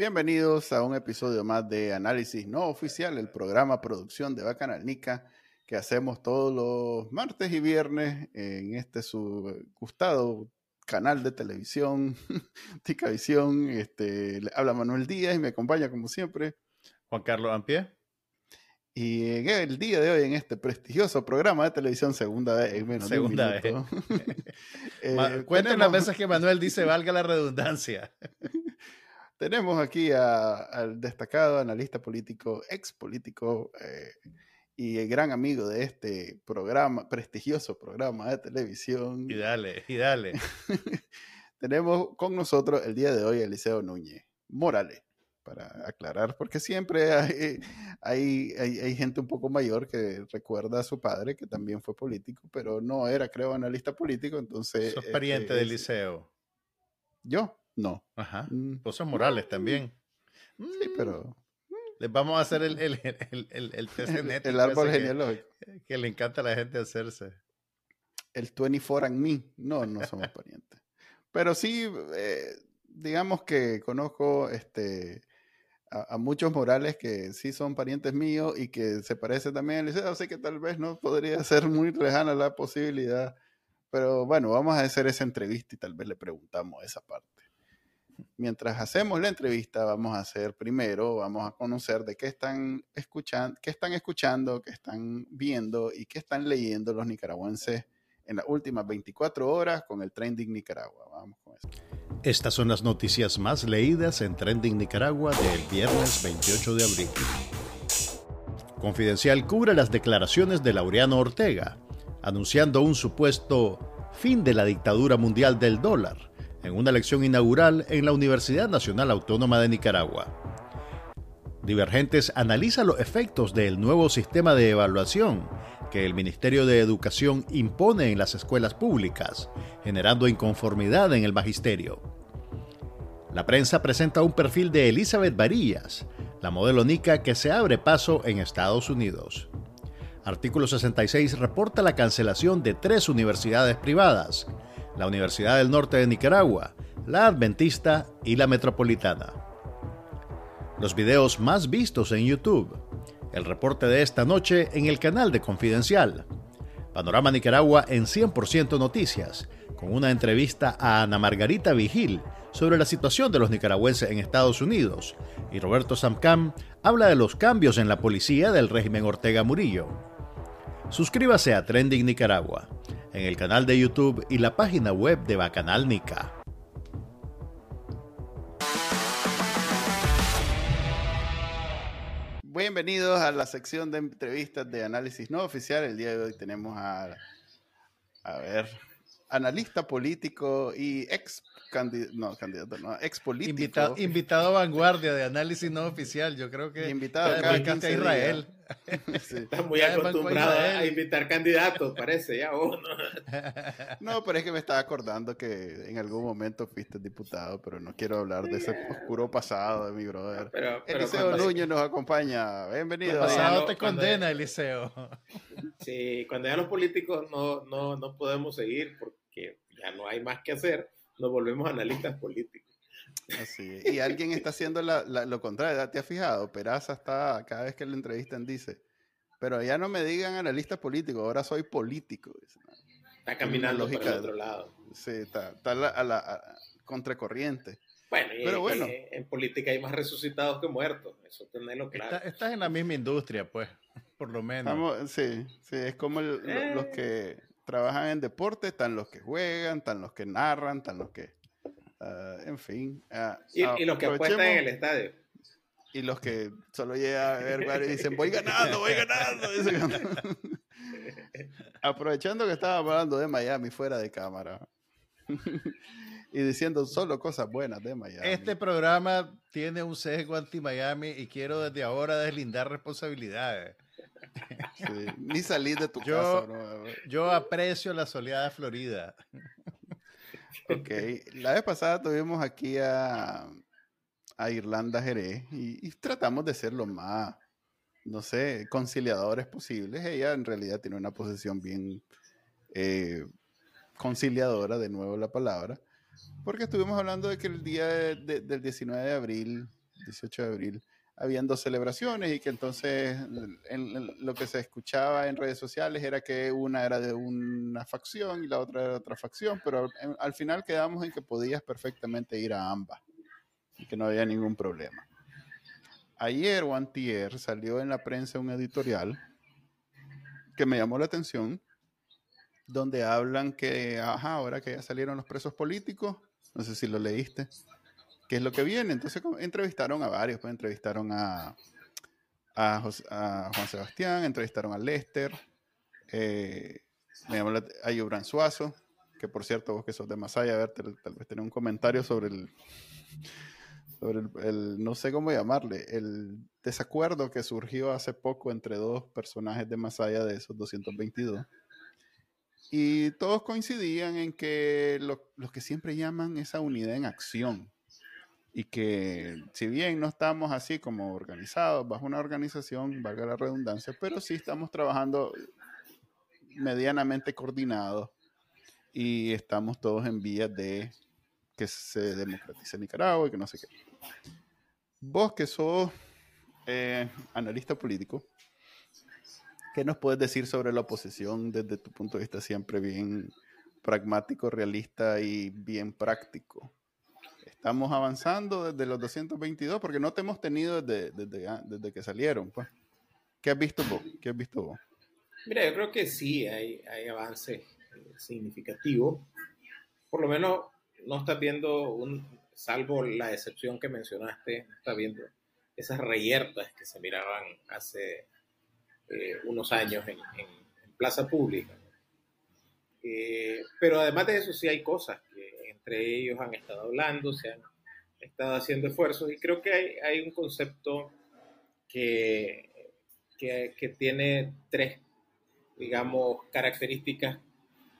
Bienvenidos a un episodio más de Análisis No Oficial, el programa producción de Bacanal Nica que hacemos todos los martes y viernes en este su gustado canal de televisión, Ticavisión. Este, habla Manuel Díaz y me acompaña como siempre. Juan Carlos Ampie. Y el día de hoy en este prestigioso programa de televisión, segunda vez en menos segunda de un minuto. Vez. eh, Cuenten las veces que Manuel dice valga la redundancia. tenemos aquí al destacado analista político, ex político eh, y el gran amigo de este programa, prestigioso programa de televisión. Y dale, y dale. tenemos con nosotros el día de hoy a Eliseo Núñez Morales para aclarar, porque siempre hay, hay, hay, gente un poco mayor que recuerda a su padre, que también fue político, pero no era, creo, analista político, entonces... Sos pariente este, del liceo. ¿Yo? No. Ajá. Mm. Vos sos Morales también. Sí, pero... Les vamos a hacer el, el, el, el, el test genético. El árbol genealógico. Que, le encanta a la gente hacerse. El 24 and me. No, no somos parientes. Pero sí, eh, digamos que conozco este a, muchos Morales que sí son parientes míos y que se parecen también liceo, así que tal vez no podría ser muy lejana la posibilidad. Pero bueno, vamos a hacer esa entrevista y tal vez le preguntamos esa parte. Mientras hacemos la entrevista, vamos a hacer primero, vamos a conocer de qué están escuchando, qué están escuchando, qué están viendo y qué están leyendo los nicaragüenses en las últimas 24 horas con el Trending Nicaragua. Vamos con eso. Estas son las noticias más leídas en Trending Nicaragua del viernes 28 de abril. Confidencial cubre las declaraciones de Laureano Ortega, anunciando un supuesto fin de la dictadura mundial del dólar en una lección inaugural en la Universidad Nacional Autónoma de Nicaragua. Divergentes analiza los efectos del nuevo sistema de evaluación que el Ministerio de Educación impone en las escuelas públicas, generando inconformidad en el magisterio. La prensa presenta un perfil de Elizabeth Varillas, la modelo nica que se abre paso en Estados Unidos. Artículo 66 reporta la cancelación de tres universidades privadas, la Universidad del Norte de Nicaragua, la Adventista y la Metropolitana. Los videos más vistos en YouTube el reporte de esta noche en el canal de Confidencial. Panorama Nicaragua en 100% Noticias, con una entrevista a Ana Margarita Vigil sobre la situación de los nicaragüenses en Estados Unidos, y Roberto Samcam habla de los cambios en la policía del régimen Ortega Murillo. Suscríbase a Trending Nicaragua, en el canal de YouTube y la página web de Bacanal Nica. Bienvenidos a la sección de entrevistas de análisis no oficial. El día de hoy tenemos a, a ver, analista político y ex candidato, no, candidato, no, ex político. Invitado, invitado a vanguardia de análisis no oficial, yo creo que. Invitado cada a Israel. Está muy acostumbrado a invitar candidatos, parece, ya No, pero es que me estaba acordando que en algún momento fuiste diputado, pero no quiero hablar de ese oscuro pasado de mi brother. Pero, Eliseo Núñez nos acompaña. Bienvenido. El pasado te condena, Eliseo. Sí, cuando ya los políticos no, no, no podemos seguir porque ya no hay más que hacer, nos volvemos analistas políticos. Así Y alguien está haciendo lo contrario, ¿te has fijado? Peraza está, cada vez que le entrevistan, dice, pero ya no me digan analista político, ahora soy político. Está caminando por el otro lado. Sí, está, a la contracorriente. Bueno, pero bueno. en política hay más resucitados que muertos, eso tenerlo claro. estás en la misma industria, pues, por lo menos. sí, sí, es como los eh. que trabajan en deporte, están los que juegan, están los que narran, están los que Ah, en fin. Uh, y, los que apuestan en el estadio. Y los que solo llegan a ver y dicen, voy ganando, voy ganando. Aprovechando que estaba hablando de Miami fuera de cámara. y diciendo solo cosas buenas de Miami. Este programa tiene un sesgo anti-Miami y quiero desde ahora deslindar responsabilidades. Ni salir de tu casa. Yo aprecio la soleada Florida. Ok, la vez pasada tuvimos aquí a, a Irlanda Jerez y, tratamos de ser lo más, no sé, conciliadores posibles. Ella en realidad tiene una posición bien eh, conciliadora, de nuevo la palabra, porque estuvimos hablando de que el día del 19 de abril 18 de abril, habían dos celebraciones y que entonces lo que se escuchaba en redes sociales era que una era de una facción y la otra era de otra facción, pero al final quedamos en que podías perfectamente ir a ambas y que no había ningún problema. Ayer o antier salió en la prensa un editorial que me llamó la atención, donde hablan que, ajá, ahora que ya salieron los presos políticos, no sé si lo leíste, qué es lo que viene. Entonces entrevistaron a varios, pues entrevistaron a, a, Juan Sebastián, entrevistaron a Lester, eh, me llamó la, a Yubran Suazo, que por cierto, vos que sos de Masaya, a ver, tal, vez tener un comentario sobre el, sobre el, no sé cómo llamarle, el desacuerdo que surgió hace poco entre dos personajes de Masaya de esos 222. Y todos coincidían en que lo, lo que siempre llaman esa unidad en acción y que si bien no estamos así como organizados bajo una organización, valga la redundancia, pero sí estamos trabajando medianamente coordinados y estamos todos en vías de que se democratice Nicaragua y que no sé qué. Vos que sos eh, analista político, ¿qué nos puedes decir sobre la oposición desde tu punto de vista siempre bien pragmático, realista y bien práctico? Estamos avanzando desde los 222 porque no te hemos tenido desde, desde, que salieron. Pues. ¿Qué has visto vos? ¿Qué has visto vos? Mira, yo creo que sí hay, hay avance eh, significativo. Por lo menos no estás viendo, un, salvo la excepción que mencionaste, no estás viendo esas reyertas que se miraban hace eh, unos años en, plaza pública. Eh, pero además de eso sí hay cosas entre ellos han estado hablando, se han estado haciendo esfuerzos y creo que hay, hay un concepto que, que, que, tiene tres, digamos, características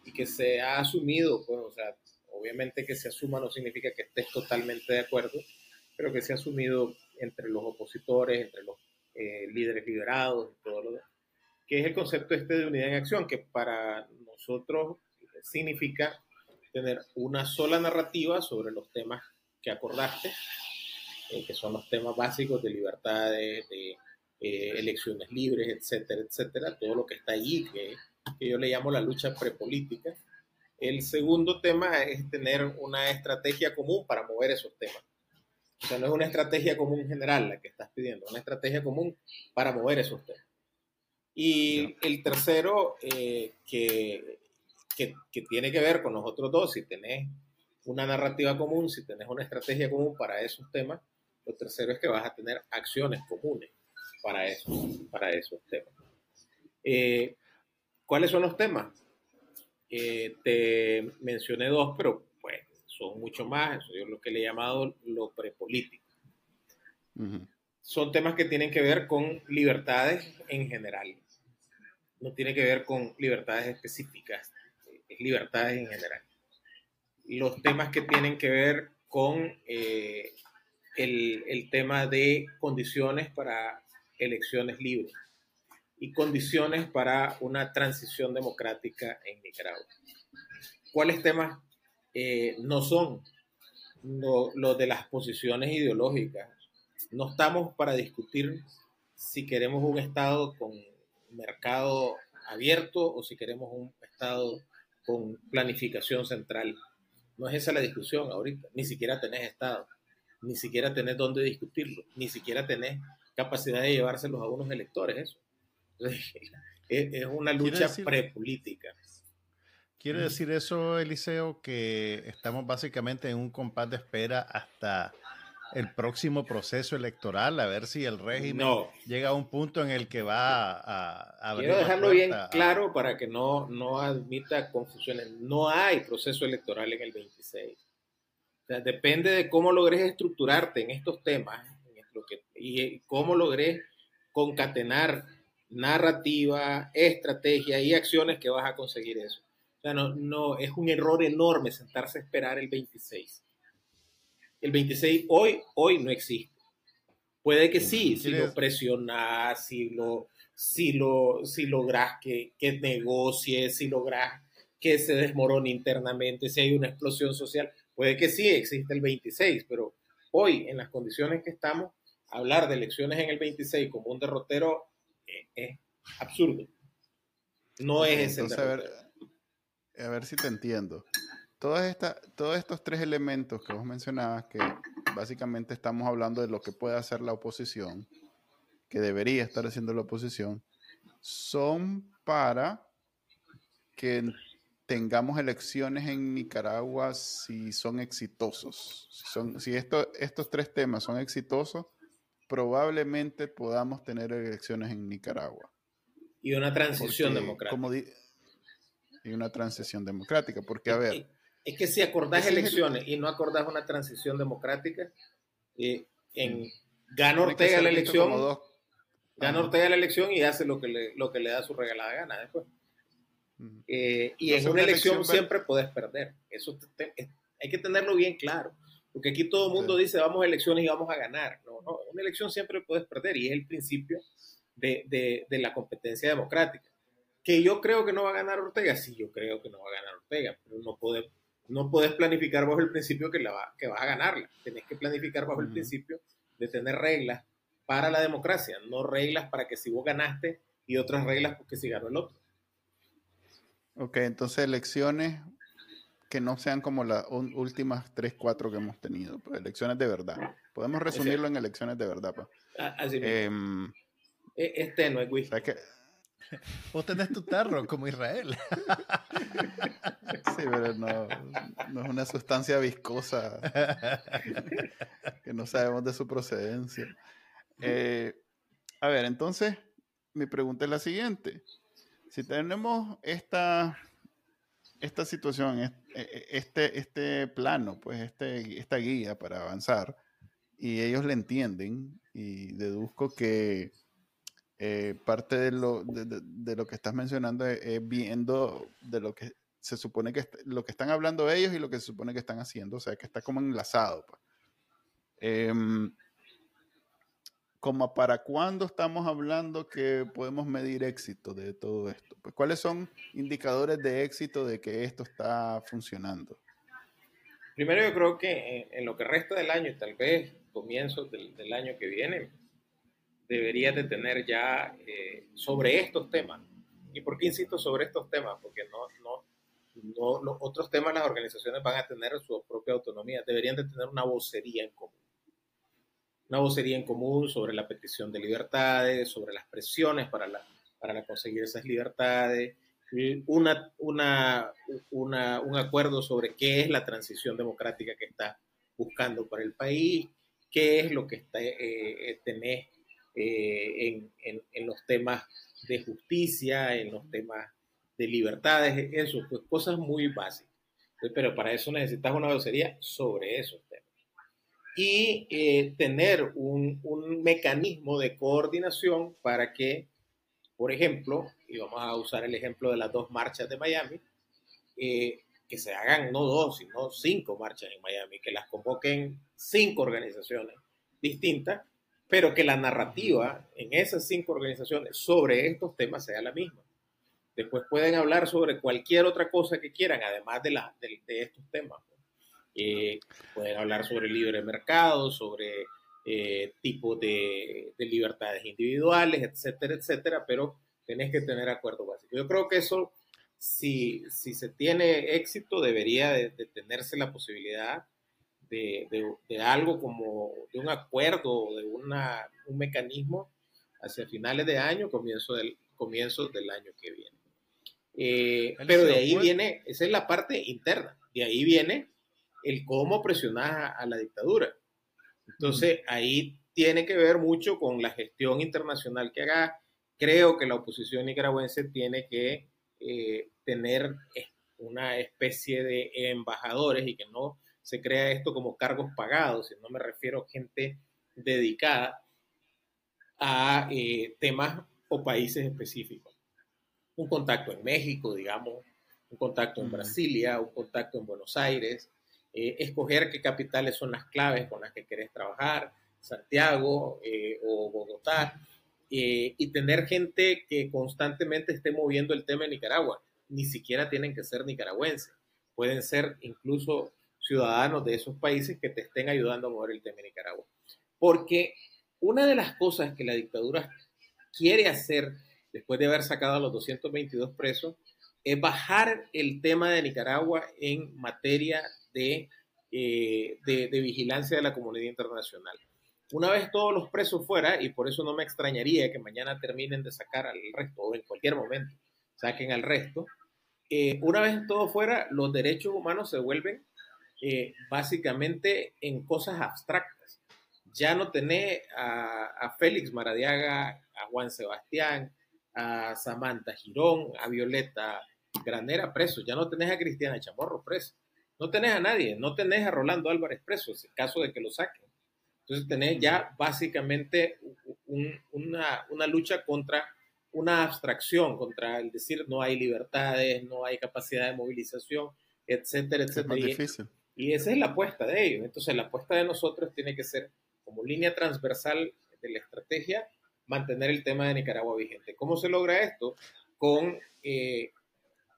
y que se ha asumido, pues, o sea, obviamente que se asuma no significa que estés totalmente de acuerdo, pero que se ha asumido entre los opositores, entre los eh, líderes liberados y todo lo demás, que es el concepto este de unidad en acción, que para nosotros significa tener una sola narrativa sobre los temas que acordaste, eh, que son los temas básicos de libertades, de eh, elecciones libres, etcétera, etcétera, todo lo que está allí, que, que yo le llamo la lucha prepolítica. El segundo tema es tener una estrategia común para mover esos temas. O sea, no es una estrategia común general la que estás pidiendo, una estrategia común para mover esos temas. Y el tercero, eh, que que, tiene que ver con los otros dos, si tenés una narrativa común, si tenés una estrategia común para esos temas, lo tercero es que vas a tener acciones comunes para, eso, para esos temas. Eh, ¿Cuáles son los temas? Eh, te mencioné dos, pero pues son mucho más, eso es lo que le he llamado lo prepolítico. Son temas que tienen que ver con libertades en general, no tiene que ver con libertades específicas libertades en general. Los temas que tienen que ver con eh, el, el tema de condiciones para elecciones libres y condiciones para una transición democrática en Nicaragua. ¿Cuáles temas eh, no son los de las posiciones ideológicas? No estamos para discutir si queremos un Estado con mercado abierto o si queremos un Estado con planificación central. No es esa la discusión ahorita. Ni siquiera tenés Estado, ni siquiera tenés dónde discutirlo, ni siquiera tenés capacidad de llevárselos a unos electores. Eso. es, una lucha prepolítica. ¿Quiere decir eso, Eliseo, que estamos básicamente en un compás de espera hasta el próximo proceso electoral, a ver si el régimen llega a un punto en el que va a, Quiero dejarlo bien claro para que no, no admita confusiones. No hay proceso electoral en el 26. O sea, depende de cómo logres estructurarte en estos temas y cómo logres concatenar narrativa, estrategia y acciones que vas a conseguir eso. O sea, no, no, es un error enorme sentarse a esperar el 26 el 26 hoy, hoy no existe. Puede que sí, si lo presionas, si lo, si lo, si logras que, que negocie, si logras que se desmorone internamente, si hay una explosión social, puede que sí existe el 26, pero hoy, en las condiciones que estamos, hablar de elecciones en el 26 como un derrotero eh, es, absurdo. No es ese derrotero. A ver, si te entiendo. Todas todos estos tres elementos que vos mencionabas, que básicamente estamos hablando de lo que puede hacer la oposición, que debería estar haciendo la oposición, son para que tengamos elecciones en Nicaragua si son exitosos. Si, son, si estos tres temas son exitosos, probablemente podamos tener elecciones en Nicaragua. Y una transición democrática. y una transición democrática, porque a ver... Es que si acordás elecciones y no acordás una transición democrática, eh, en, gana Ortega la elección, gana Ortega la elección y hace lo que le, lo que le da su regalada gana después. Eh, y en una elección, siempre puedes perder. Eso hay que tenerlo bien claro. Porque aquí todo el mundo dice vamos a elecciones y vamos a ganar. No, no, una elección siempre puedes perder y es el principio de, de, de, la competencia democrática. Que yo creo que no va a ganar Ortega, sí, yo creo que no va a ganar Ortega, pero no puedes, no puedes planificar bajo el principio que, la va, que vas a ganarla. Tenés que planificar bajo el principio de tener reglas para la democracia, no reglas para que si vos ganaste y otras reglas porque si ganó el otro. Ok, entonces elecciones que no sean como las últimas tres, cuatro que hemos tenido, pues, elecciones de verdad. Podemos resumirlo en elecciones de verdad. Pues. Así eh, Este no es. Que... Vos tenés tu tarro como Israel. Sí, pero no, no, es una sustancia viscosa que no sabemos de su procedencia. Eh, a ver, entonces, mi pregunta es la siguiente si tenemos esta, esta situación, e, e, este, este plano, pues este, esta guía para avanzar, y ellos le entienden, y deduzco que eh, parte de lo, de, lo que estás mencionando es, viendo de lo que se supone que lo que están hablando ellos y lo que se supone que están haciendo, o sea, que está como enlazado. Pues. Em, como para cuándo estamos hablando que podemos medir éxito de todo esto? Pues, ¿Cuáles son indicadores de éxito de que esto está funcionando? Primero yo creo que en, lo que resta del año, tal vez comienzos del, año que viene, deberías de tener ya eh, sobre estos temas. ¿Y por qué insisto sobre estos temas? Porque no, no, no, los otros temas las organizaciones van a tener su propia autonomía, deberían de tener una vocería en común una vocería en común sobre la petición de libertades, sobre las presiones para, la, para conseguir esas libertades, una, una, una, un acuerdo sobre qué es la transición democrática que está buscando para el país, qué es lo que está, eh, eh tenés eh, en, en, en, los temas de justicia, en los temas de libertades, eso, pues cosas muy básicas. Pero para eso necesitas una vocería sobre esos temas y eh, tener un, un, mecanismo de coordinación para que, por ejemplo, y vamos a usar el ejemplo de las dos marchas de Miami, eh, que se hagan no dos, sino cinco marchas en Miami, que las convoquen cinco organizaciones distintas, pero que la narrativa en esas cinco organizaciones sobre estos temas sea la misma. Después pueden hablar sobre cualquier otra cosa que quieran, además de, de, de estos temas. Eh, pueden hablar sobre libre mercado, sobre eh, tipos de, libertades individuales, etcétera, etcétera, pero tenés que tener acuerdos básicos. Yo creo que eso, si, si se tiene éxito, debería de, tenerse la posibilidad de, de, algo como de un acuerdo, de una, un mecanismo hacia finales de año, comienzo del, comienzo del año que viene. Eh, pero de ahí viene, esa es la parte interna, de ahí viene el cómo presionar a, la dictadura. Entonces, ahí tiene que ver mucho con la gestión internacional que haga. Creo que la oposición nicaragüense tiene que eh, tener una especie de embajadores y que no se crea esto como cargos pagados, sino me refiero a gente dedicada a eh, temas o países específicos. Un contacto en México, digamos, un contacto en Brasilia, un contacto en Buenos Aires, eh, escoger qué capitales son las claves con las que querés trabajar, Santiago eh, o Bogotá, eh, y tener gente que constantemente esté moviendo el tema en Nicaragua. Ni siquiera tienen que ser nicaragüenses, pueden ser incluso ciudadanos de esos países que te estén ayudando a mover el tema en Nicaragua. Porque una de las cosas que la dictadura quiere hacer después de haber sacado a los 222 presos es bajar el tema de Nicaragua en materia de, eh, de, de, vigilancia de la comunidad internacional. Una vez todos los presos fuera, y por eso no me extrañaría que mañana terminen de sacar al resto, o en cualquier momento saquen al resto, eh, una vez todo fuera, los derechos humanos se vuelven eh, básicamente en cosas abstractas. Ya no tenés a, a Félix Maradiaga, a Juan Sebastián, a Samantha Girón, a Violeta Granera preso, ya no tenés a Cristiana Chamorro preso, no tenés a nadie, no tenés a Rolando Álvarez preso, en caso de que lo saquen. Entonces tenés ya básicamente una, una lucha contra una abstracción, contra el decir no hay libertades, no hay capacidad de movilización, etcétera, etcétera. y, y esa es la apuesta de ellos. Entonces la apuesta de nosotros tiene que ser como línea transversal de la estrategia mantener el tema de Nicaragua vigente. ¿Cómo se logra esto? Con eh,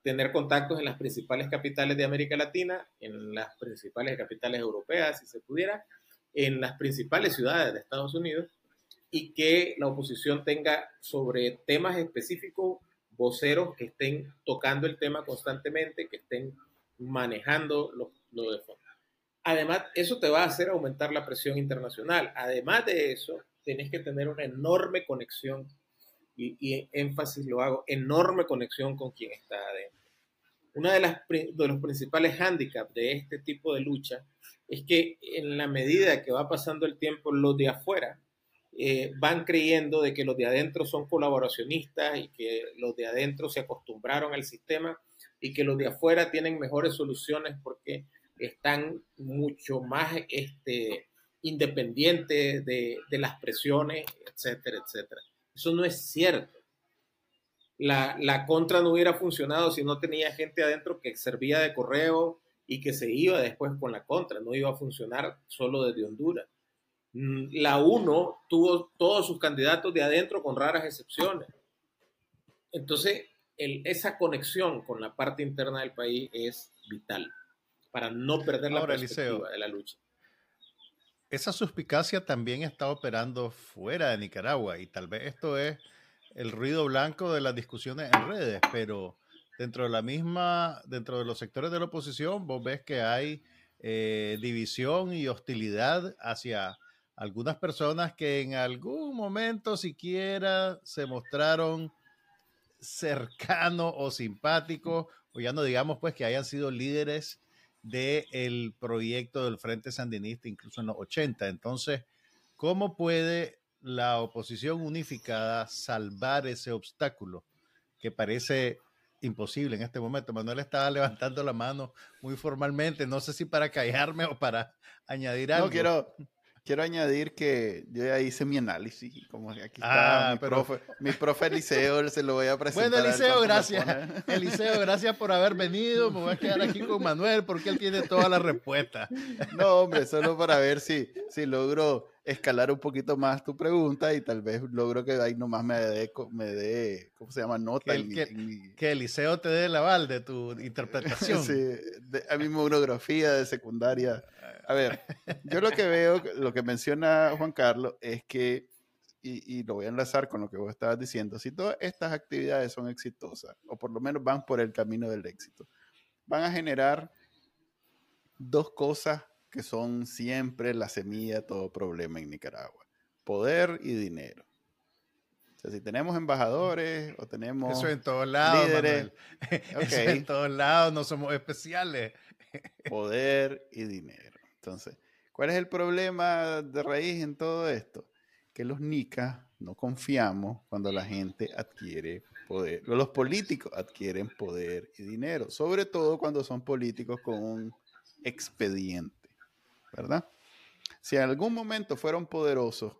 tener contactos en las principales capitales de América Latina, en las principales capitales europeas, si se pudiera, en las principales ciudades de Estados Unidos, y que la oposición tenga sobre temas específicos voceros que estén tocando el tema constantemente, que estén manejando lo, de fondo. Además, eso te va a hacer aumentar la presión internacional. Además de eso, tenés que tener una enorme conexión, y, énfasis lo hago, enorme conexión con quien está adentro. Uno de, las, de los principales hándicaps de este tipo de lucha es que en la medida que va pasando el tiempo, los de afuera eh, van creyendo de que los de adentro son colaboracionistas y que los de adentro se acostumbraron al sistema y que los de afuera tienen mejores soluciones porque están mucho más este, independiente de, las presiones, etcétera, etcétera. Eso no es cierto. La, la, contra no hubiera funcionado si no tenía gente adentro que servía de correo y que se iba después con la contra. No iba a funcionar solo desde Honduras. Mm, la UNO tuvo todos sus candidatos de adentro con raras excepciones. Entonces, el, esa conexión con la parte interna del país es vital para no perder la perspectiva de la lucha. Esa suspicacia también está operando fuera de Nicaragua y tal vez esto es el ruido blanco de las discusiones en redes, pero dentro de la misma, dentro de los sectores de la oposición, vos ves que hay eh, división y hostilidad hacia algunas personas que en algún momento siquiera se mostraron cercanos o simpáticos, o ya no digamos pues que hayan sido líderes del proyecto del Frente Sandinista, incluso en los 80. Entonces, ¿cómo puede la oposición unificada salvar ese obstáculo que parece imposible en este momento? Manuel estaba levantando la mano muy formalmente, no sé si para callarme o para añadir algo. No, quiero, Quiero añadir que yo ya hice mi análisis, como aquí está ah, mi, profe, mi profe Eliseo, se lo voy a presentar. Bueno, Eliseo, gracias. Eliseo, gracias por haber venido. Me voy a quedar aquí con Manuel porque él tiene todas las respuestas. No, hombre, solo para ver si, si logro escalar un poquito más tu pregunta y tal vez logro que ahí nomás me dé, me dé ¿cómo se llama? Nota. Que, el, que, Eliseo te dé el aval de tu interpretación. sí, a mi monografía de secundaria a ver, yo lo que veo, lo que menciona Juan Carlos es que, y, lo voy a enlazar con lo que vos estabas diciendo, si todas estas actividades son exitosas, o por lo menos van por el camino del éxito, van a generar dos cosas que son siempre la semilla de todo problema en Nicaragua, poder y dinero. O sea, si tenemos embajadores o tenemos Eso en todos lados, líderes, Eso en todos lados, no somos especiales. Poder y dinero. Entonces, ¿cuál es el problema de raíz en todo esto? Que los NICA no confiamos cuando la gente adquiere poder. Los políticos adquieren poder y dinero, sobre todo cuando son políticos con un expediente, ¿verdad? Si en algún momento fueron poderosos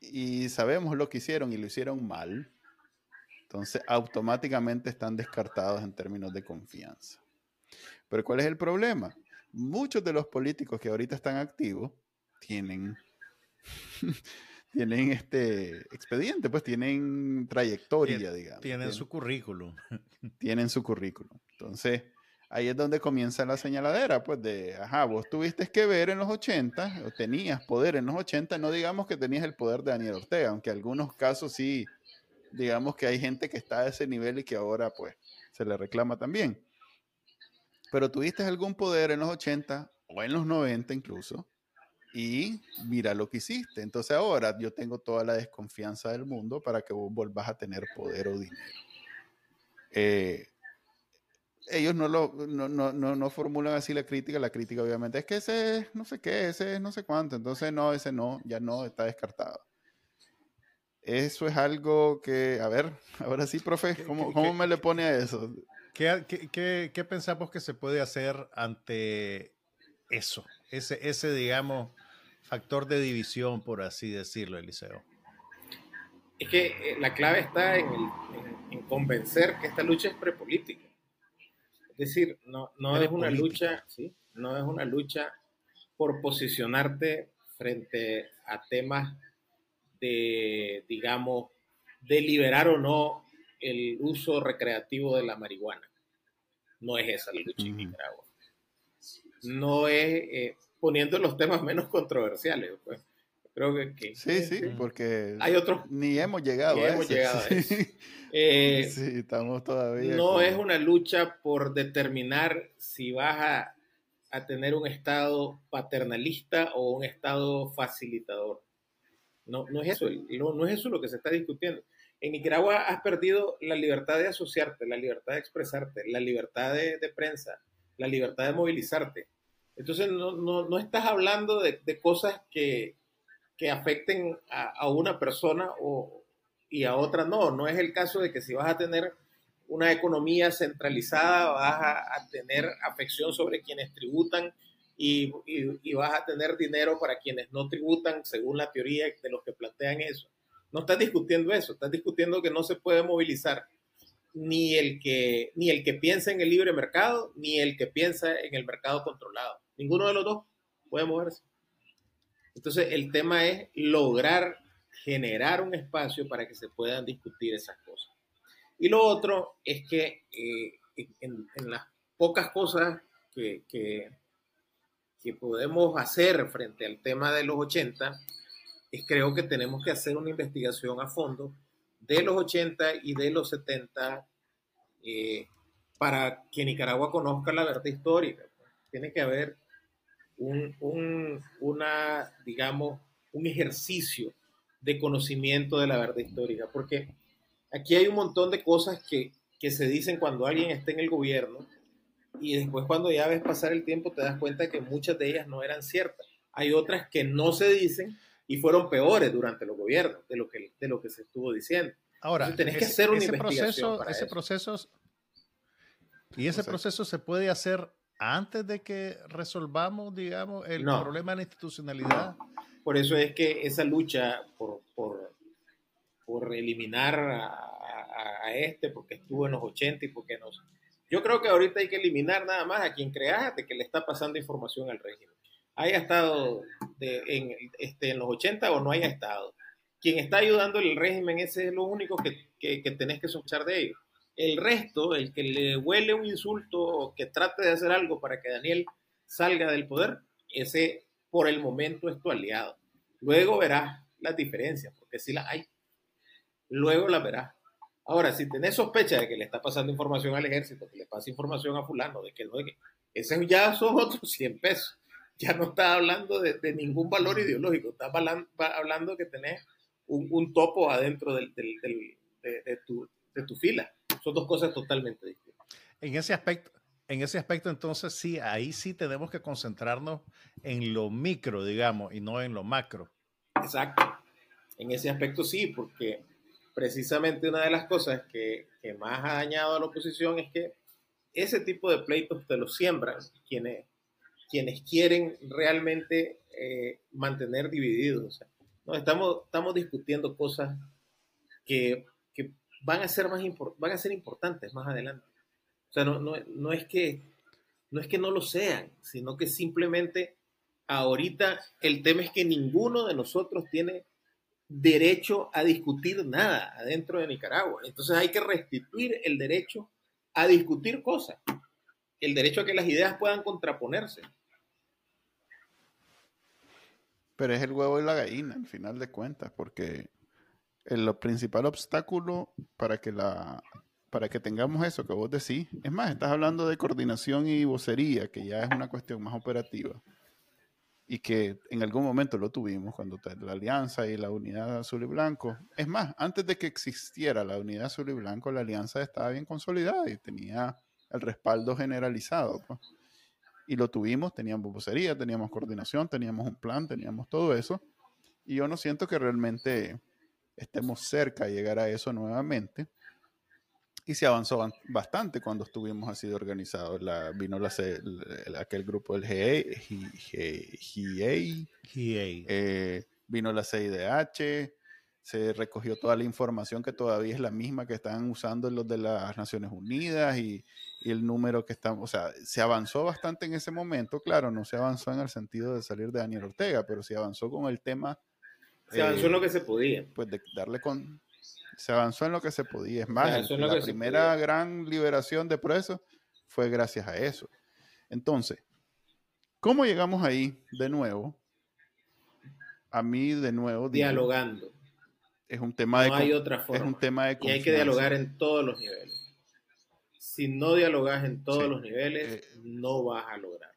y sabemos lo que hicieron y lo hicieron mal, entonces automáticamente están descartados en términos de confianza. Pero ¿cuál es el problema? Muchos de los políticos que ahorita están activos tienen, tienen este expediente, pues tienen trayectoria, digamos. Tienen, su currículum. tienen su currículum. Entonces, ahí es donde comienza la señaladera, pues de, ajá, vos tuviste que ver en los 80, o tenías poder en los 80, no digamos que tenías el poder de Daniel Ortega, aunque en algunos casos sí, digamos que hay gente que está a ese nivel y que ahora pues se le reclama también. Pero tuviste algún poder en los 80 o en los 90 incluso, y mira lo que hiciste. Entonces ahora yo tengo toda la desconfianza del mundo para que vos volvás a tener poder o dinero. Eh, ellos no, lo, no, no, no, formulan así la crítica. La crítica obviamente es que ese es no sé qué, ese es no sé cuánto. Entonces no, ese no, ya no, está descartado. Eso es algo que, a ver, ahora sí, profe, ¿cómo, cómo me le pone a eso? ¿Qué, qué, qué, pensamos que se puede hacer ante eso? Ese, ese, digamos, factor de división, por así decirlo, Eliseo. Es que eh, la clave está en, en convencer que esta lucha es prepolítica es decir, no, no es una lucha, ¿sí? No es una lucha por posicionarte frente a temas de, digamos, de liberar o no el uso recreativo de la marihuana. No es esa la lucha en Nicaragua. No es eh, poniendo los temas menos controversiales. Pues. Creo que, sí, sí, porque hay otros ni hemos llegado, a, hemos llegado a eso. Eh, sí, estamos todavía. No es una lucha por determinar si vas a, tener un Estado paternalista o un Estado facilitador. No, no, es eso, no, no es eso lo que se está discutiendo. En Nicaragua has perdido la libertad de asociarte, la libertad de expresarte, la libertad de, prensa, la libertad de movilizarte. Entonces no, no, no estás hablando de, cosas que, que afecten a, a, una persona o, y a otras no. No es el caso de que si vas a tener una economía centralizada, vas a, tener afección sobre quienes tributan y, y, vas a tener dinero para quienes no tributan, según la teoría de los que plantean eso. No estás discutiendo eso, estás discutiendo que no se puede movilizar ni el que, ni el que piensa en el libre mercado, ni el que piensa en el mercado controlado. Ninguno de los dos puede moverse. Entonces, el tema es lograr generar un espacio para que se puedan discutir esas cosas. Y lo otro es que eh, en, las pocas cosas que, que, podemos hacer frente al tema de los 80, es creo que tenemos que hacer una investigación a fondo de los 80 y de los 70 eh, para que Nicaragua conozca la verdad histórica. Tiene que haber un, un, una, digamos, un ejercicio de conocimiento de la verdad histórica, porque aquí hay un montón de cosas que, que se dicen cuando alguien está en el gobierno y después cuando ya ves pasar el tiempo te das cuenta que muchas de ellas no eran ciertas. Hay otras que no se dicen y fueron peores durante los gobiernos de lo que, de lo que se estuvo diciendo. Ahora, tenés que hacer un ese proceso, ese proceso y ese proceso se puede hacer antes de que resolvamos, digamos, el problema de la institucionalidad. Por eso es que esa lucha por, por, por eliminar a, este, porque estuvo en los 80 y porque nos... Yo creo que ahorita hay que eliminar nada más a quien crea de que le está pasando información al régimen. Haya estado en, este, en los 80 o no haya estado. Quien está ayudando al régimen, ese es lo único que, que, que tenés que sospechar de ellos. El resto, el que le huele un insulto o que trate de hacer algo para que Daniel salga del poder, ese por el momento es tu aliado. Luego verás las diferencias, porque si las hay. Luego las verás. Ahora, si tenés sospecha de que le está pasando información al ejército, que le pasa información a fulano, de que no, de que ese ya son otros 100 pesos. Ya no está hablando de, ningún valor ideológico, estás hablando, que tenés un, topo adentro del, de, tu, de tu fila. Son dos cosas totalmente distintas. En ese aspecto, en ese aspecto, entonces sí, ahí sí tenemos que concentrarnos en lo micro, digamos, y no en lo macro. Exacto. En ese aspecto sí, porque precisamente una de las cosas que, más ha dañado a la oposición es que ese tipo de pleitos te los siembran quienes, quienes quieren realmente eh, mantener divididos. no, estamos, discutiendo cosas que, van, a ser más van a ser importantes más adelante. O sea, no, no, es que, no es que no lo sean, sino que simplemente ahorita el tema es que ninguno de nosotros tiene derecho a discutir nada adentro de Nicaragua. Entonces hay que restituir el derecho a discutir cosas. el derecho a que las ideas puedan contraponerse. Pero es el huevo y la gallina, al final de cuentas, porque el principal obstáculo para que la para que tengamos eso que vos decís, es más, estás hablando de coordinación y vocería, que ya es una cuestión más operativa y que en algún momento lo tuvimos cuando la alianza y la unidad azul y blanco. Es más, antes de que existiera la unidad azul y blanco, la alianza estaba bien consolidada y tenía el respaldo generalizado. Pues. Y lo tuvimos, teníamos vocería, teníamos coordinación, teníamos un plan, teníamos todo eso. Y yo no siento que realmente estemos cerca de llegar a eso nuevamente y se avanzó bastante cuando estuvimos así de organizados. La, vino la, aquel grupo del GA, eh, vino la CIDH, se recogió toda la información que todavía es la misma que están usando los de las Naciones Unidas y, el número que están, o sea, se avanzó bastante en ese momento, claro, no se avanzó en el sentido de salir de Daniel Ortega, pero se avanzó con el tema. Se avanzó en lo que se podía. Pues de darle con, se avanzó en lo que se podía. Es más, la primera gran liberación de presos fue gracias a eso. Entonces, ¿cómo llegamos ahí de nuevo? A mí, de nuevo. Dialogando. Es un tema no hay otra forma. Es un tema de Y hay que dialogar en todos los niveles. Si no dialogas en todos los niveles, eh, no vas a lograr.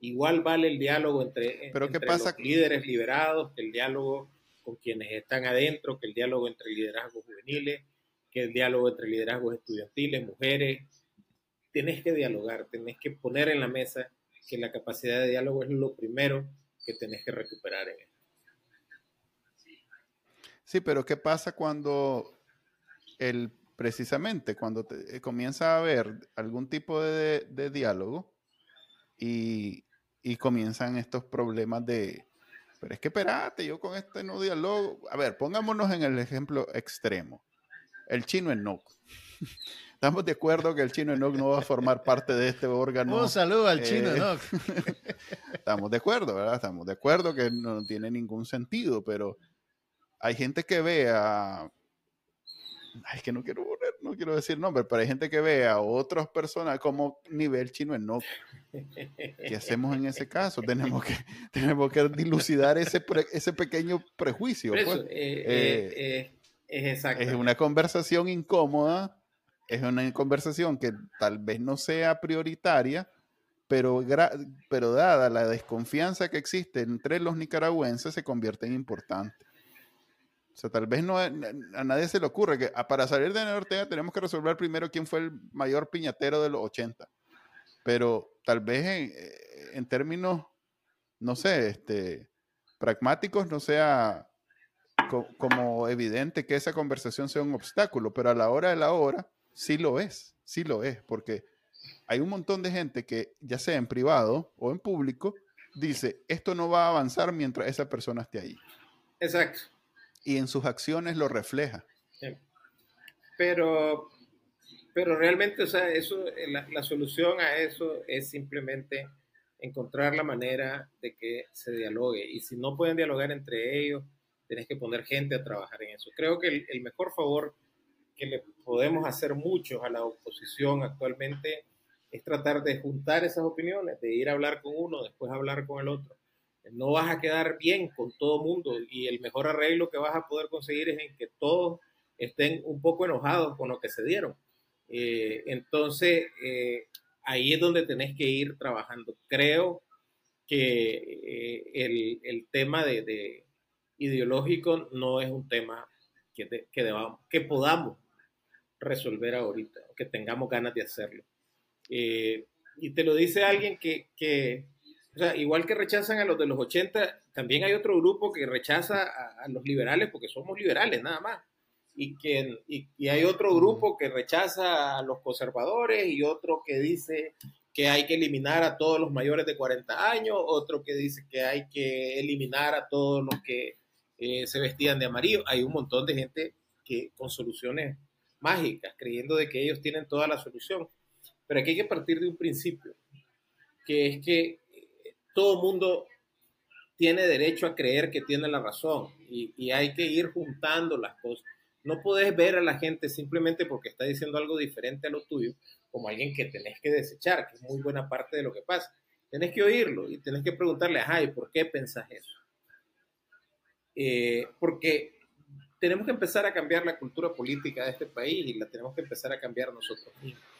Igual vale el diálogo entre, ¿pero qué pasa? los líderes liberados que el diálogo con quienes están adentro, que el diálogo entre liderazgos juveniles, que el diálogo entre liderazgos estudiantiles, mujeres. Tienes que dialogar, tenés que poner en la mesa que la capacidad de diálogo es lo primero que tenés que recuperar en. Sí, pero ¿qué pasa cuando el precisamente cuando eh, comienza a haber algún tipo de, diálogo y, y, comienzan estos problemas de, pero es que espérate, yo con este no diálogo. A ver, pongámonos en el ejemplo extremo. El chino Enoch. Estamos de acuerdo que el chino Enoch no va a formar parte de este órgano. Un saludo al chino eh, Enoch. Estamos de acuerdo, ¿verdad? Estamos de acuerdo que no tiene ningún sentido, pero hay gente que ve a es que no quiero no quiero decir nombre, pero hay gente que ve a otras personas como nivel chino en no. ¿Qué hacemos en ese caso? Tenemos que, tenemos que dilucidar ese, ese pequeño prejuicio. Pues. Eh, eh, eh, es, es una conversación incómoda, es una conversación que tal vez no sea prioritaria, pero, pero dada la desconfianza que existe entre los nicaragüenses, se convierte en importante. O sea, tal vez no a, nadie se le ocurre que ah, para salir de Ortega tenemos que resolver primero quién fue el mayor piñatero de los 80. Pero tal vez en, en términos, no sé, este, pragmáticos no sea como evidente que esa conversación sea un obstáculo, pero a la hora de la hora sí lo es, sí lo es, porque hay un montón de gente que, ya sea en privado o en público, dice, esto no va a avanzar mientras esa persona esté ahí. Exacto y en sus acciones lo refleja. Pero, pero realmente, eso, la, solución a eso es simplemente encontrar la manera de que se dialogue. Y si no pueden dialogar entre ellos, tenés que poner gente a trabajar en eso. Creo que el, mejor favor que le podemos hacer muchos a la oposición actualmente es tratar de juntar esas opiniones, de ir a hablar con uno, después hablar con el otro no vas a quedar bien con todo mundo y el mejor arreglo que vas a poder conseguir es en que todos estén un poco enojados con lo que se dieron. Eh, entonces, eh, ahí es donde tenés que ir trabajando. Creo que eh, el, tema de, ideológico no es un tema que, que, podamos resolver ahorita, que tengamos ganas de hacerlo. y te lo dice alguien que o sea, igual que rechazan a los de los 80, también hay otro grupo que rechaza a, los liberales porque somos liberales nada más. Y, que, y, hay otro grupo que rechaza a los conservadores y otro que dice que hay que eliminar a todos los mayores de 40 años, otro que dice que hay que eliminar a todos los que eh, se vestían de amarillo. Hay un montón de gente que con soluciones mágicas, creyendo de que ellos tienen toda la solución. Pero aquí hay que partir de un principio, que es que todo mundo tiene derecho a creer que tiene la razón y, hay que ir juntando las cosas. No puedes ver a la gente simplemente porque está diciendo algo diferente a lo tuyo como alguien que tenés que desechar, que es muy buena parte de lo que pasa. Tenés que oírlo y tenés que preguntarle, ay, ¿por qué pensás eso? Eh, porque tenemos que empezar a cambiar la cultura política de este país y la tenemos que empezar a cambiar nosotros mismos.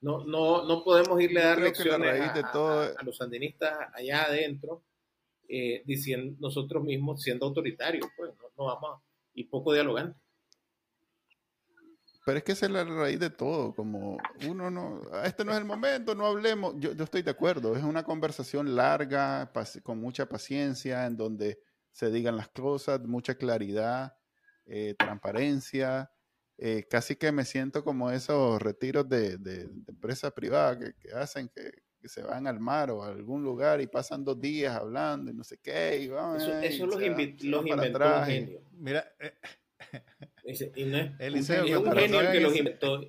No, no, no podemos irle a dar lecciones a, los sandinistas allá adentro eh, diciendo nosotros mismos siendo autoritarios, pues no, vamos y poco dialogantes. Pero es que esa es la raíz de todo, como uno no, este no es el momento, no hablemos, yo, yo estoy de acuerdo, es una conversación larga, con mucha paciencia, en donde se digan las cosas, mucha claridad, eh, transparencia, eh, casi que me siento como esos retiros de, de, empresas privadas que, hacen que, se van al mar o a algún lugar y pasan dos días hablando y no sé qué. Y eso, los, inventó un genio. Mira. Eh, y no es, un genio, que los inventó.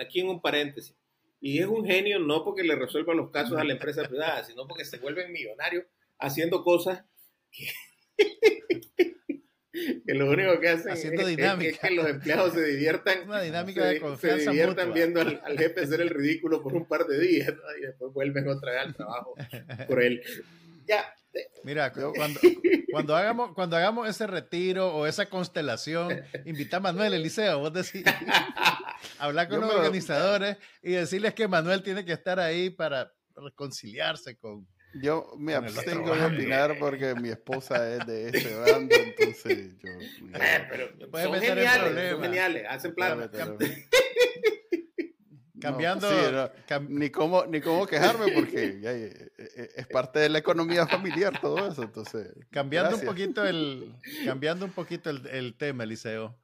aquí en un paréntesis. Y es un genio no porque le resuelva los casos a la empresa privada, sino porque se vuelven millonarios haciendo cosas que, que lo único que hacen es, que los empleados se diviertan, Una dinámica de confianza se diviertan viendo al, jefe hacer el ridículo por un par de días y después vuelven otra vez al trabajo por él. Ya. Mira, cuando, cuando, hagamos, cuando hagamos ese retiro o esa constelación, invita a Manuel Eliseo, vos decís, hablar con los organizadores y decirles que Manuel tiene que estar ahí para reconciliarse con, yo me abstengo de opinar porque mi esposa es de ese bando, entonces yo... Eh, pero son geniales, son geniales, hacen plata. Cambiando... ni, cómo, ni cómo quejarme porque eh, eh, es parte de la economía familiar todo eso, entonces... Cambiando un poquito el, cambiando un poquito el, el tema, Eliseo.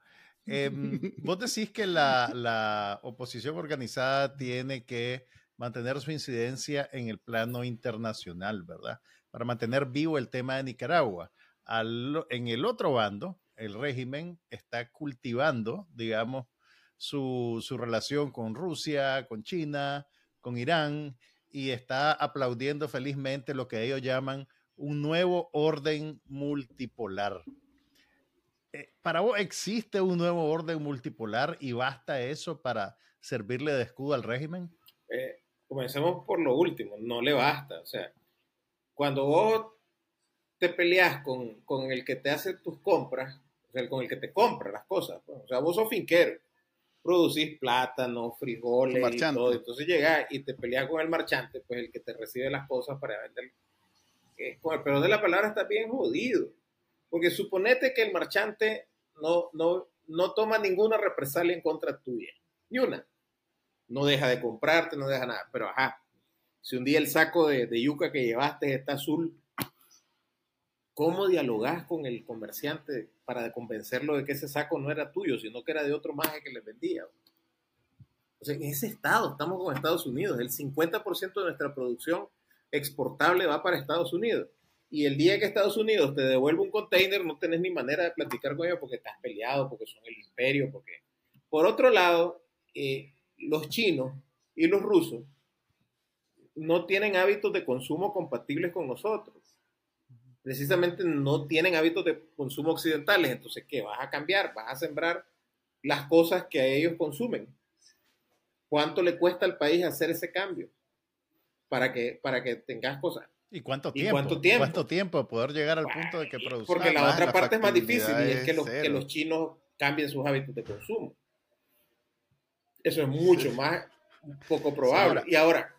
Em, vos decís que la, la oposición organizada tiene que mantener su incidencia en el plano internacional, ¿verdad? Para mantener vivo el tema de Nicaragua. en el otro bando, el régimen está cultivando, digamos, su, su relación con Rusia, con China, con Irán, y está aplaudiendo felizmente lo que ellos llaman un nuevo orden multipolar. Eh, ¿Para vos existe un nuevo orden multipolar y basta eso para servirle de escudo al régimen? Eh, comencemos por lo último, no le basta. O sea, cuando vos te peleas con, con el que te hace tus compras, o sea, con el que te compra las cosas, pues, o sea, vos sos finquero, producís plátano, frijoles y todo, entonces llegas y te peleas con el marchante, pues el que te recibe las cosas para vender. con el perdón de la palabra está bien jodido, porque suponete que el marchante no, no, no toma ninguna represalia en contra tuya, ni una no deja de comprarte, no deja nada. Pero ajá, si un día el saco de, yuca que llevaste está azul, ¿cómo dialogás con el comerciante para convencerlo de que ese saco no era tuyo, sino que era de otro maje que le vendía? O sea, en ese estado, estamos con Estados Unidos, el 50% de nuestra producción exportable va para Estados Unidos. Y el día que Estados Unidos te devuelve un container, no tenés ni manera de platicar con ellos porque estás peleado, porque son el imperio, porque... Por otro lado, eh, los chinos y los rusos no tienen hábitos de consumo compatibles con nosotros. Precisamente no tienen hábitos de consumo occidentales. Entonces, ¿qué? Vas a cambiar, vas a sembrar las cosas que a ellos consumen. ¿Cuánto le cuesta al país hacer ese cambio? Para que, para que tengas cosas. ¿Y cuánto tiempo? cuánto tiempo? ¿Cuánto tiempo poder llegar al punto de que produzcan? Porque la otra parte es más difícil y es que los, que los chinos cambien sus hábitos de consumo. Eso es mucho más poco probable. y ahora.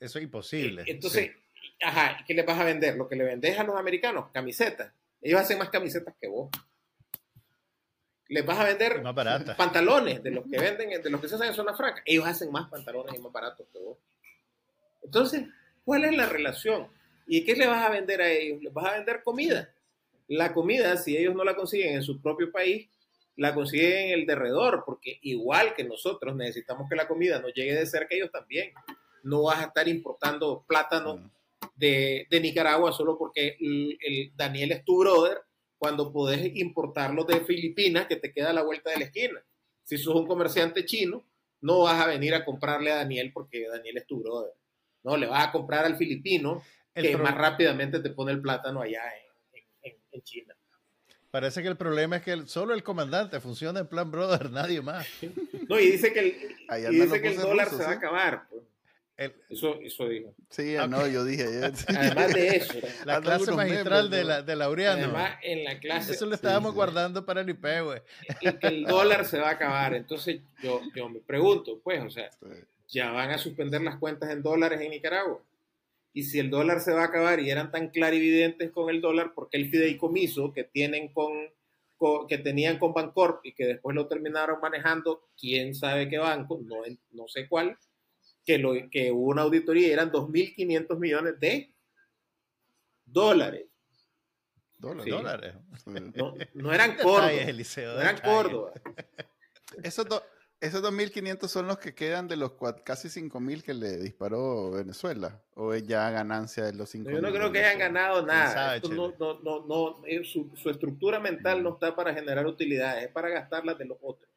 Eso es imposible. Eh, entonces, ajá, ¿qué le vas a vender? Lo que le vendes a los americanos, camisetas. Ellos hacen más camisetas que vos. Les vas a vender pantalones de los que venden, de los que se hacen en zona franca. Ellos hacen más pantalones y más baratos que vos. Entonces, ¿cuál es la relación? ¿Y qué le vas a vender a ellos? Les vas a vender comida. La comida, si ellos no la consiguen en su propio país, la consiguen en el derredor, porque igual que nosotros necesitamos que la comida nos llegue de cerca, ellos también. No vas a estar importando plátano de, Nicaragua solo porque el, Daniel es tu brother, cuando podés importarlo de Filipinas, que te queda a la vuelta de la esquina. Si sos un comerciante chino, no vas a venir a comprarle a Daniel porque Daniel es tu brother. No, le vas a comprar al filipino, que más rápidamente te pone el plátano allá en China. Parece que el problema es que solo el comandante funciona en plan brother, nadie más. No, y dice que el, y dice que el dólar se va a acabar. Pues. eso, eso dijo. Sí, no, yo dije. Además de eso. La clase magistral de, la, de Laureano. Además, en la clase. Eso lo estábamos guardando para el IP, güey. Y que el dólar se va a acabar. Entonces, yo, yo me pregunto, pues, o sea, ya van a suspender las cuentas en dólares en Nicaragua. Y si el dólar se va a acabar y eran tan clarividentes con el dólar, ¿por qué el fideicomiso que tienen con, que tenían con Bancorp y que después lo terminaron manejando, quién sabe qué banco, no, no sé cuál, que, lo, que hubo una auditoría y eran 2.500 millones de dólares. Dólares. No, eran Córdoba. no eran Córdoba. Eso esos 2.500 son los que quedan de los casi 5.000 que le disparó Venezuela. ¿O es ya ganancia de los 5.000? Yo no creo que hayan ganado nada. No, no, no, eh, su, estructura mental no está para generar utilidades, es para gastarlas de los otros.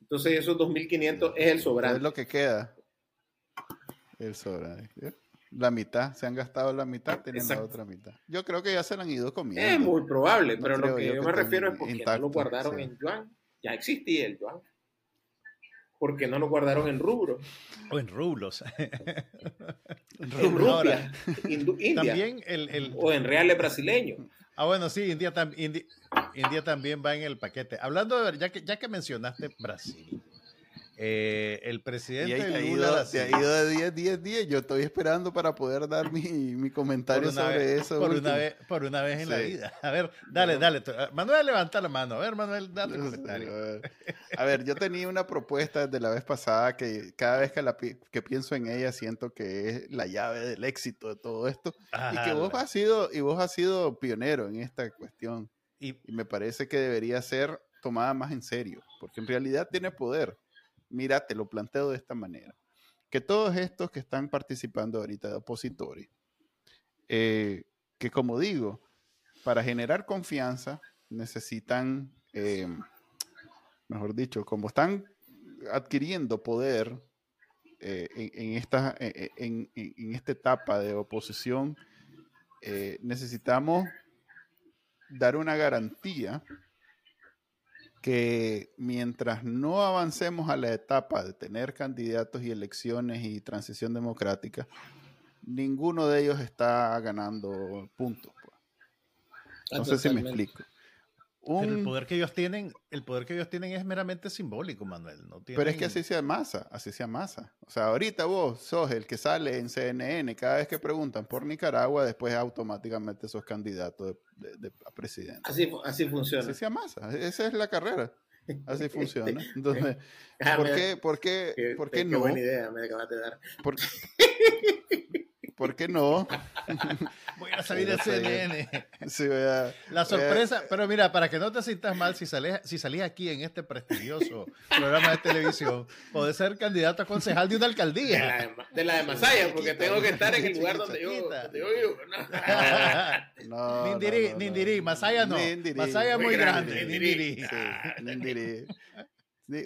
Entonces esos 2.500 es el sobrante. Es lo que queda. El sobrante. La mitad, se han gastado la mitad, tienen la otra mitad. Yo creo que ya se la han ido comiendo. Es muy probable, pero lo que yo, me refiero es porque no lo guardaron en yuan. Ya existía el yuan porque no lo guardaron en rubro. O en rublos. en rupia, India. También el, O en reales brasileños. Ah, bueno, sí, India, India, también va en el paquete. Hablando de, ya que, ya que mencionaste Brasil, eh, el presidente ha ido, ha ido de 10, 10, 10. Yo estoy esperando para poder dar mi, mi comentario sobre eso. Por una, vez, por una vez en la vida. A ver, dale, dale. Manuel, levanta la mano. A ver, Manuel, dale comentario. A ver, yo tenía una propuesta desde la vez pasada que cada vez que, la, que pienso en ella siento que es la llave del éxito de todo esto. y que vos has, sido, y vos has sido pionero en esta cuestión. y me parece que debería ser tomada más en serio, porque en realidad tiene poder mira, te lo planteo de esta manera, que todos estos que están participando ahorita de opositores, eh, que como digo, para generar confianza necesitan, eh, mejor dicho, como están adquiriendo poder eh, en, esta, en, esta etapa de oposición, necesitamos dar una garantía que mientras no avancemos a la etapa de tener candidatos y elecciones y transición democrática, ninguno de ellos está ganando puntos. Pues. No sé si me explico el poder que ellos tienen, el poder que ellos tienen es meramente simbólico, Manuel. No Pero es que así se amasa, así se amasa. O sea, ahorita vos sos el que sale en CNN cada vez que preguntan por Nicaragua, después automáticamente sos candidato de, a presidente. Así, así funciona. Así se amasa, esa es la carrera. Así funciona. Entonces, ¿por qué, por qué, por qué, no? Qué buena idea me acabas de dar. ¿Por qué no? Voy a salir de CNN. Sí, voy a, La sorpresa, pero mira, para que no te sientas mal, si salís, si salís aquí en este prestigioso programa de televisión, podés ser candidato a concejal de una alcaldía. De la de, Masaya, porque tengo que estar en el lugar donde yo, vivo. No. Nindirí, Nindirí, Masaya no. Masaya muy, muy grande. Nindirí. Nindirí.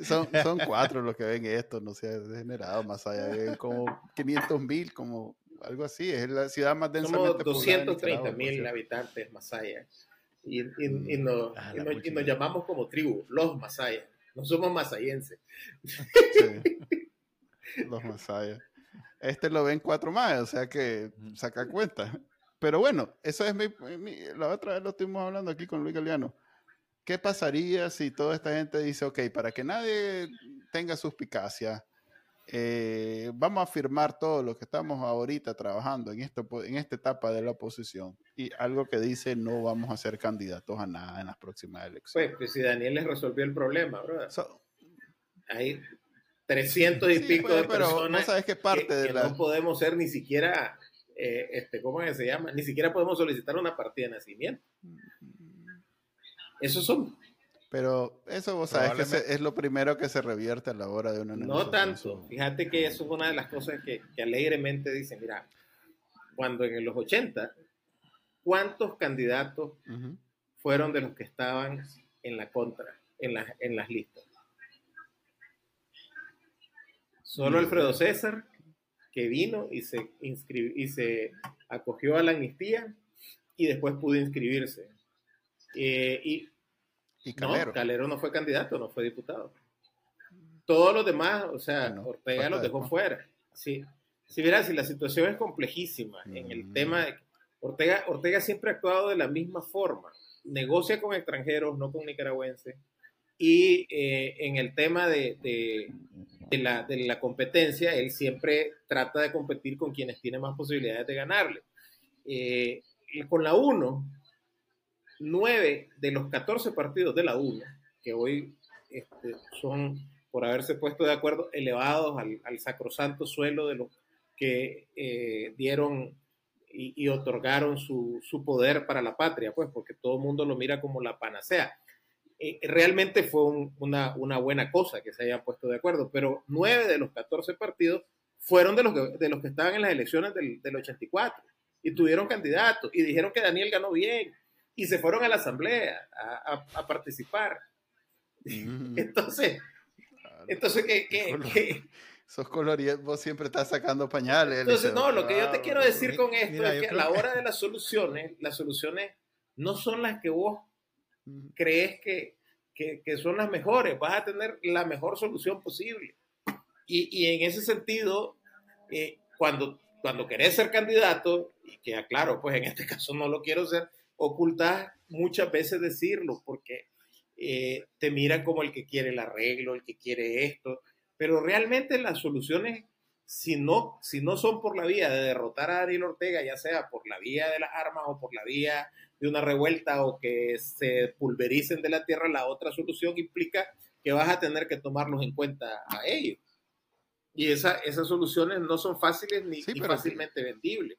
son, son cuatro los que ven esto, no se ha degenerado más allá, ven como 500 mil, como algo así, es la ciudad más densamente Somos 230 mil habitantes masayas y, y, y, nos, ah, y, nos, llamamos como tribu, los masayas, no somos masayenses. los masayas. Este lo ven cuatro más, o sea que saca cuenta. Pero bueno, eso es mi, la otra vez lo estuvimos hablando aquí con Luis Galeano. ¿Qué pasaría si toda esta gente dice, ok, para que nadie tenga suspicacia, eh, vamos a firmar todo lo que estamos ahorita trabajando en, esto, en esta etapa de la oposición y algo que dice no vamos a ser candidatos a nada en las próximas elecciones. Pues, pues si Daniel les resolvió el problema, bro. Hay 300 y pico pues, de personas no sabes qué parte de la... no podemos ser ni siquiera, eh, este, ¿cómo se llama? Ni siquiera podemos solicitar una partida de nacimiento. Esos son pero eso vos sabes que es lo primero que se revierte a la hora de una No tanto. Fíjate que eso es una de las cosas que, alegremente dicen, mira, cuando en los 80, ¿cuántos candidatos fueron de los que estaban en la contra, en, en las listas? Solo Alfredo César, que vino y se, y se acogió a la amnistía y después pudo inscribirse Eh, y, y Calero. No, Calero no fue candidato, no fue diputado. Todos los demás, o sea, Ortega los dejó fuera. Sí. Si verás, si la situación es complejísima en el mm. tema de Ortega, Ortega siempre ha actuado de la misma forma. Negocia con extranjeros, no con nicaragüenses. Y eh, en el tema de, de, la, de, la, competencia, él siempre trata de competir con quienes tienen más posibilidades de ganarle. Eh, con la 1, 9 de los 14 partidos de la 1, que hoy este, son, por haberse puesto de acuerdo, elevados al, sacrosanto suelo de los que eh, dieron y, otorgaron su, su, poder para la patria, pues porque todo el mundo lo mira como la panacea. Eh, realmente fue una, una, buena cosa que se hayan puesto de acuerdo, pero nueve de los 14 partidos fueron de los que, de los que estaban en las elecciones del, del 84 y tuvieron candidatos y dijeron que Daniel ganó bien y se fueron a la asamblea a, a, participar. Mm. Entonces, entonces ¿qué, qué, qué, Sos colorido, vos siempre estás sacando pañales. Entonces, no, lo que yo te quiero decir con esto es que a la hora de las soluciones, las soluciones no son las que vos crees que, que, que, son las mejores. Vas a tener la mejor solución posible. Y, y en ese sentido, eh, cuando, cuando querés ser candidato, y que aclaro, pues en este caso no lo quiero ser, ocultas muchas veces decirlo, porque eh, te miran como el que quiere el arreglo, el que quiere esto pero realmente las soluciones, si no, si no son por la vía de derrotar a Daniel Ortega, ya sea por la vía de las armas o por la vía de una revuelta o que se pulvericen de la tierra, la otra solución implica que vas a tener que tomarlos en cuenta a ellos. Y esa, esas soluciones no son fáciles ni, fácilmente vendibles.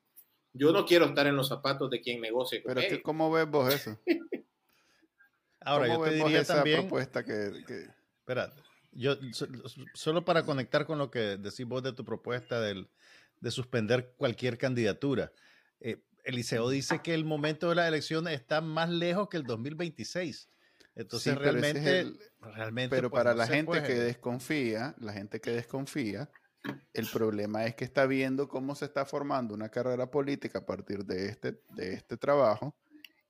Yo no quiero estar en los zapatos de quien negocie con Pero ¿cómo ves vos eso? Ahora, yo te diría esa también... propuesta que... que... Espérate. Yo, solo para conectar con lo que decís vos de tu propuesta del, de suspender cualquier candidatura. Eh, Eliseo dice que el momento de la elección está más lejos que el 2026. Entonces realmente, realmente... Pero pues, para la gente que desconfía, la gente que desconfía, el problema es que está viendo cómo se está formando una carrera política a partir de este, de este trabajo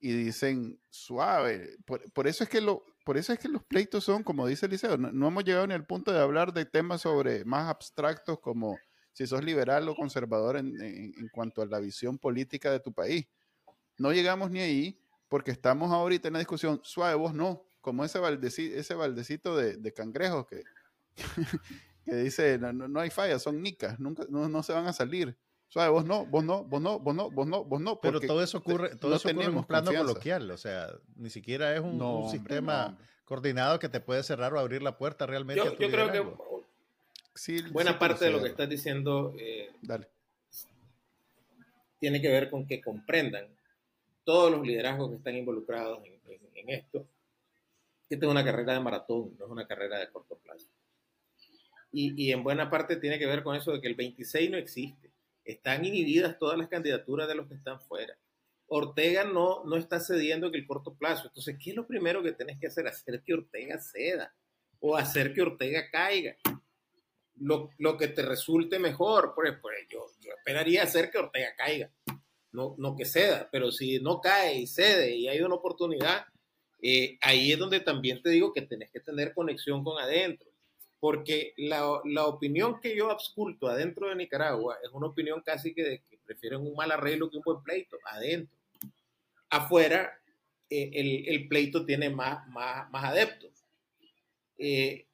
y dicen suave. Por, eso es que lo, por eso es que los pleitos son, como dice Eliseo, no, hemos llegado ni al punto de hablar de temas sobre más abstractos como si sos liberal o conservador en, en, cuanto a la visión política de tu país. No llegamos ni ahí porque estamos ahorita en la discusión, suave, vos no, como ese baldecito, ese baldecito de, de cangrejos que, que dice, no, no, hay falla, son nicas, nunca, no, no se van a salir. O sea, vos no, vos no, vos no, vos no, vos no, vos no. Pero todo eso ocurre, todo eso ocurre en un plano coloquial, o sea, ni siquiera es un, sistema coordinado que te puede cerrar o abrir la puerta realmente. Yo, yo creo que sí, buena parte de lo que estás diciendo eh, tiene que ver con que comprendan todos los liderazgos que están involucrados en, en esto, que esta es una carrera de maratón, no es una carrera de corto plazo. Y, en buena parte tiene que ver con eso de que el 26 no existe están inhibidas todas las candidaturas de los que están fuera. Ortega no, no está cediendo en el corto plazo. Entonces, ¿qué es lo primero que tenés que hacer? Hacer que Ortega ceda o hacer que Ortega caiga. Lo, lo que te resulte mejor, pues, pues yo, yo, esperaría hacer que Ortega caiga, no, no que ceda, pero si no cae y cede y hay una oportunidad, eh, ahí es donde también te digo que tenés que tener conexión con adentro porque la, la, opinión que yo absculto adentro de Nicaragua es una opinión casi que, de que prefieren un mal arreglo que un buen pleito, adentro. Afuera, eh, el, el, pleito tiene más, más, más adeptos. Eh,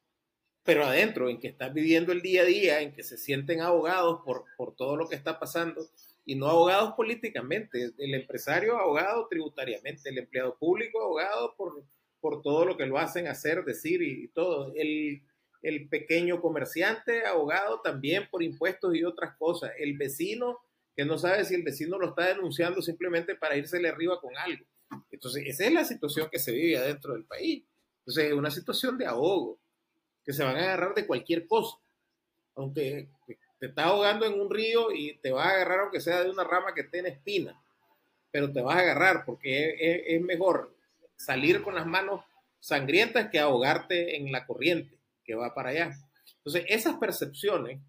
pero adentro, en que están viviendo el día a día, en que se sienten ahogados por, por todo lo que está pasando, y no ahogados políticamente, el empresario ahogado tributariamente, el empleado público ahogado por, por todo lo que lo hacen hacer, decir y, y todo. El, el pequeño comerciante ahogado también por impuestos y otras cosas, el vecino que no sabe si el vecino lo está denunciando simplemente para írsele arriba con algo. Entonces, esa es la situación que se vive adentro del país. Entonces, es una situación de ahogo, que se van a agarrar de cualquier cosa. Aunque te está ahogando en un río y te va a agarrar aunque sea de una rama que tiene espina, pero te vas a agarrar porque es mejor salir con las manos sangrientas que ahogarte en la corriente que va para allá. Entonces, esas percepciones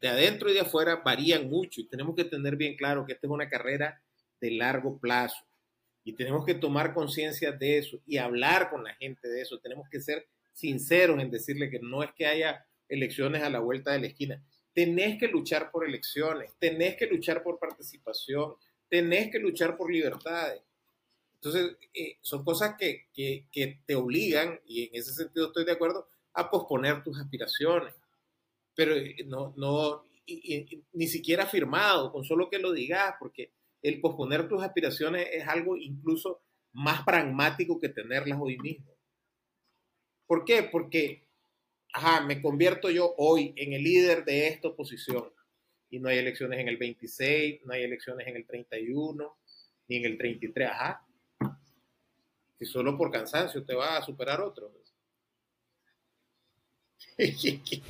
de adentro y de afuera varían mucho y tenemos que tener bien claro que esta es una carrera de largo plazo. Y tenemos que tomar conciencia de eso y hablar con la gente de eso. Tenemos que ser sinceros en decirle que no es que haya elecciones a la vuelta de la esquina. Tenés que luchar por elecciones, tenés que luchar por participación, tenés que luchar por libertades. Entonces, eh, son cosas que, que, que, te obligan, y en ese sentido estoy de acuerdo, a posponer tus aspiraciones. Pero eh, no, no ni siquiera firmado, con solo que lo digas, porque el posponer tus aspiraciones es algo incluso más pragmático que tenerlas hoy mismo. ¿Por qué? Porque, ajá, me convierto yo hoy en el líder de esta oposición y no hay elecciones en el 26, no hay elecciones en el 31, ni en el 33, ajá. Si solo por cansancio te va a superar otro.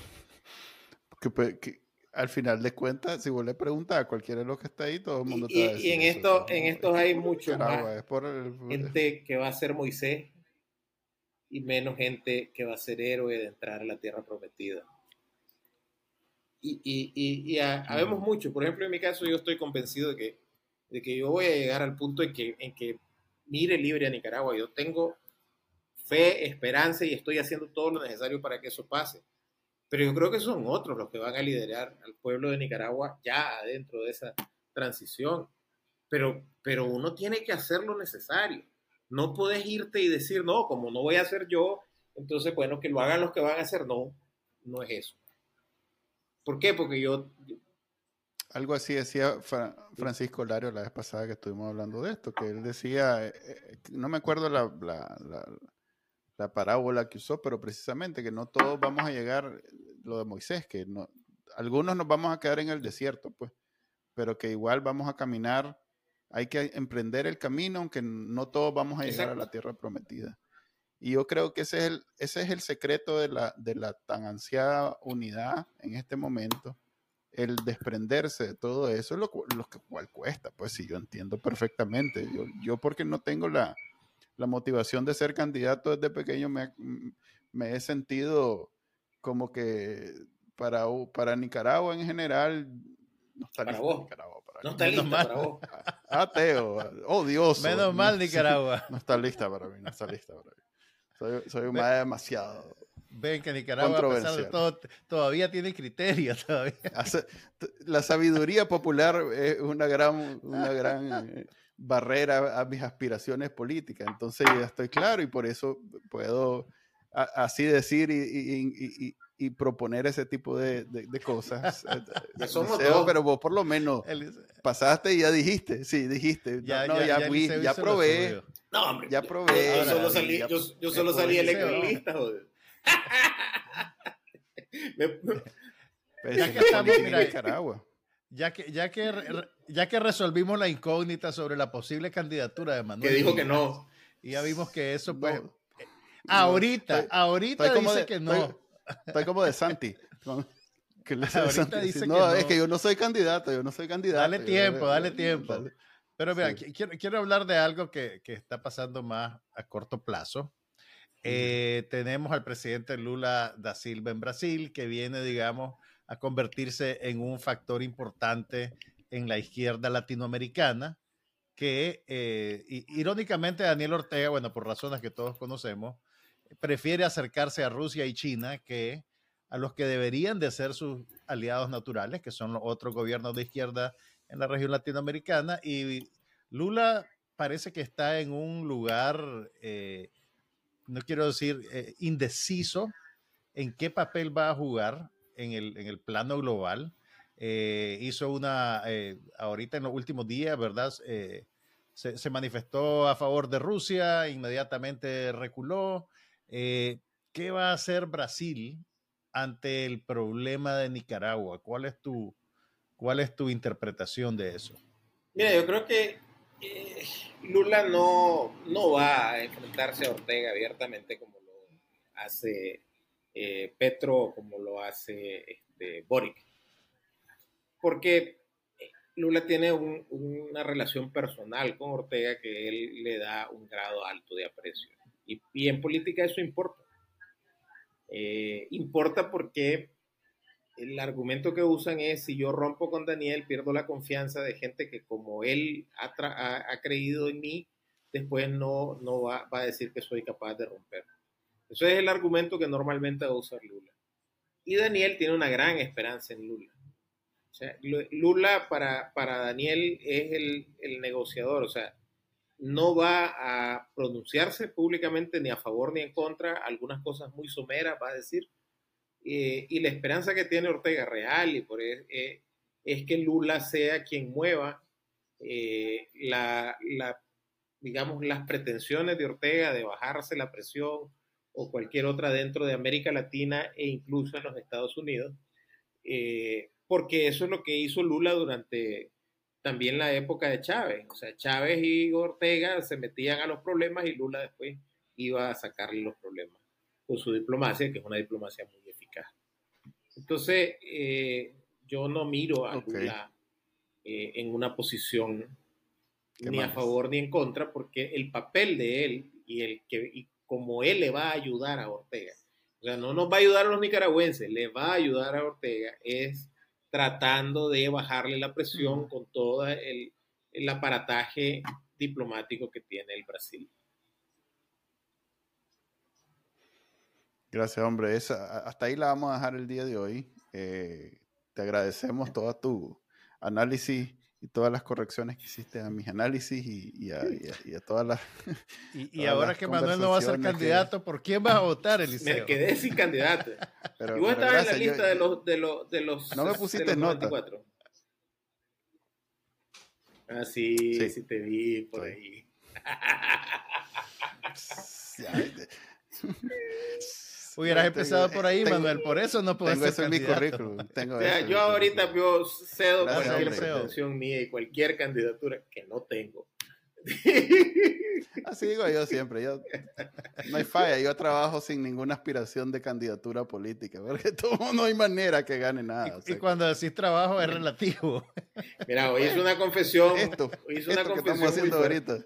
que, al final de cuentas, si vos le preguntas a cualquiera de los que está ahí, todo el mundo te va a decir Y en, esto, en estos hay mucho más gente que va a ser Moisés y menos gente que va a ser héroe de entrar a la tierra prometida. Y, y, y, y habemos mucho. Por ejemplo, en mi caso, yo estoy convencido de que, de que yo voy a llegar al punto en que, en que mire libre a Nicaragua. Yo tengo fe, esperanza y estoy haciendo todo lo necesario para que eso pase. Pero yo creo que son otros los que van a liderar al pueblo de Nicaragua ya dentro de esa transición. Pero, pero uno tiene que hacer lo necesario. No puedes irte y decir, no, como no voy a hacer yo, entonces, bueno, que lo hagan los que van a hacer. No, no es eso. ¿Por qué? Porque yo... Algo así decía Francisco Lario la vez pasada que estuvimos hablando de esto, que él decía, eh, eh, no me acuerdo la parábola que usó, pero precisamente que no todos vamos a llegar, lo de Moisés, que no, algunos nos vamos a quedar en el desierto, pues, pero que igual vamos a caminar, hay que emprender el camino, aunque no todos vamos a llegar a la tierra prometida. Y yo creo que ese es el, ese es el secreto de la, de la tan ansiada unidad en este momento, el desprenderse de todo eso, es lo, lo que cual cuesta, pues sí, yo entiendo perfectamente. Yo, yo porque no tengo la, la motivación de ser candidato desde pequeño me, me he sentido como que para, para Nicaragua en general no está para vos. Nicaragua, para no está lista para vos. Ateo, odioso. Menos mal Nicaragua. No está lista para mí, no está lista para mí. Soy, soy un demasiado. Ven que Nicaragua, a pesar de todo, todavía tiene criterios. Todavía. La sabiduría popular es una gran, una gran eh, barrera a mis aspiraciones políticas. Entonces ya estoy claro y por eso puedo así decir y, proponer ese tipo de, cosas. pero vos por lo menos pasaste y ya dijiste, sí, dijiste. Ya, no, ya, ya, probé. No, hombre, ya probé. Yo, solo salí, yo, solo salí electoralista, joder. ya que estamos, mira, Nicaragua. Ya que, ya, que, ya que resolvimos la incógnita sobre la posible candidatura de Manuel. Que dijo que no. Y ya vimos que eso, pues. ahorita, ahorita dice que no. Estoy, como de Santi. Que le ahorita dice no, que no, es que yo no soy candidato, yo no soy candidato. Dale tiempo, dale tiempo. Pero mira, quiero, quiero, hablar de algo que, que, está pasando más a corto plazo. Eh, tenemos al presidente Lula da Silva en Brasil, que viene, digamos, a convertirse en un factor importante en la izquierda latinoamericana, que eh, irónicamente Daniel Ortega, bueno, por razones que todos conocemos, prefiere acercarse a Rusia y China que a los que deberían de ser sus aliados naturales, que son los otros gobiernos de izquierda en la región latinoamericana. Y Lula parece que está en un lugar, eh, no quiero decir eh, indeciso, en qué papel va a jugar en el, en el plano global. Eh, hizo una, eh, ahorita en los últimos días, ¿verdad? Eh, se, manifestó a favor de Rusia, inmediatamente reculó. ¿Qué va a hacer Brasil ante el problema de Nicaragua? ¿Cuál es tu, cuál es tu interpretación de eso? Mira, yo creo que Lula no, no va a enfrentarse a Ortega abiertamente como lo hace eh, Petro como lo hace este, Boric. Porque eh, Lula tiene una relación personal con Ortega que él le da un grado alto de aprecio. Y, en política eso importa. Eh, importa porque el argumento que usan es si yo rompo con Daniel, pierdo la confianza de gente que como él ha, ha creído en mí, después no, no va, va a decir que soy capaz de romper. Eso es el argumento que normalmente va a usar Lula. Y Daniel tiene una gran esperanza en Lula. Lula para, para Daniel es el, el, negociador, o sea, no va a pronunciarse públicamente ni a favor ni en contra, algunas cosas muy someras va a decir, eh, y la esperanza que tiene Ortega real y por eh, es que Lula sea quien mueva eh, la, la, digamos, las pretensiones de Ortega de bajarse la presión o cualquier otra dentro de América Latina e incluso en los Estados Unidos, eh, porque eso es lo que hizo Lula durante también la época de Chávez. O sea, Chávez y Ortega se metían a los problemas y Lula después iba a sacarle los problemas con su diplomacia, que es una diplomacia muy eficaz. Entonces, eh, yo no miro a Lula eh, en una posición ni a favor ni en contra, porque el papel de él y el que como él le va a ayudar a Ortega, o sea, no nos va a ayudar a los nicaragüenses, le va a ayudar a Ortega, es tratando de bajarle la presión con todo el, el aparataje diplomático que tiene el Brasil. Gracias, hombre. hasta ahí la vamos a dejar el día de hoy. Eh, te agradecemos toda tu análisis y todas las correcciones que hiciste a mis análisis y, a, todas las. Y, ahora que Manuel no va a ser candidato, ¿por quién vas a votar, Eliseo? Me quedé sin candidato. Pero, y vos estabas en la lista de, los, de, los, de los. No me pusiste nota. Ah, sí, sí, te vi por ahí. Hubieras empezado por ahí, Manuel, por eso no puedo ser en mi currículum. Tengo yo ahorita yo cedo cualquier pretensión mía y cualquier candidatura que no tengo. Así digo yo siempre. Yo, no hay falla. Yo trabajo sin ninguna aspiración de candidatura política, porque todo, no hay manera que gane nada. Y, cuando decís trabajo es relativo. Mira, hoy hice una confesión. Esto, hoy hice una confesión que estamos haciendo ahorita.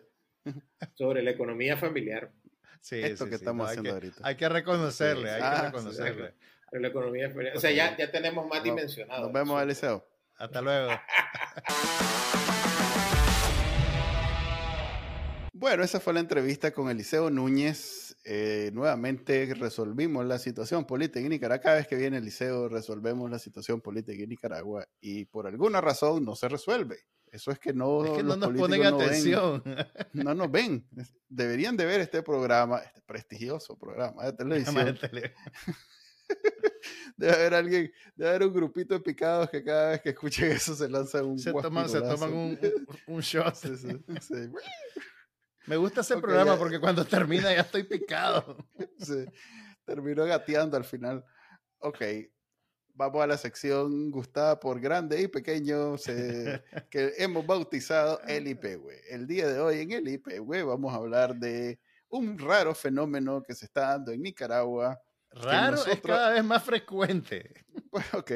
Sobre la economía familiar. Sí, esto que estamos haciendo ahorita. Hay que reconocerle, hay que ah, reconocerle. la economía O sea, ya, ya tenemos más dimensionado. Nos vemos, Eliseo. Hasta luego. Bueno, esa fue la entrevista con Eliseo Núñez. Eh, nuevamente resolvimos la situación política en Nicaragua. Cada vez que viene Eliseo resolvemos la situación política en Nicaragua y por alguna razón no se resuelve. Eso es que no, nos ponen atención. no nos ven. Deberían de ver este programa, este prestigioso programa de televisión. debe haber alguien, debe haber un grupito de picados que cada vez que escuchen eso se lanzan un Se toman, se toman un, un, shot. Me gusta ese programa porque cuando termina ya estoy picado. Termino gateando al final. Ok, vamos a la sección gustada por grande y pequeño que hemos bautizado el IPW. El día de hoy en el IPW vamos a hablar de un raro fenómeno que se está dando en Nicaragua. Raro es cada vez más frecuente. Pues ok.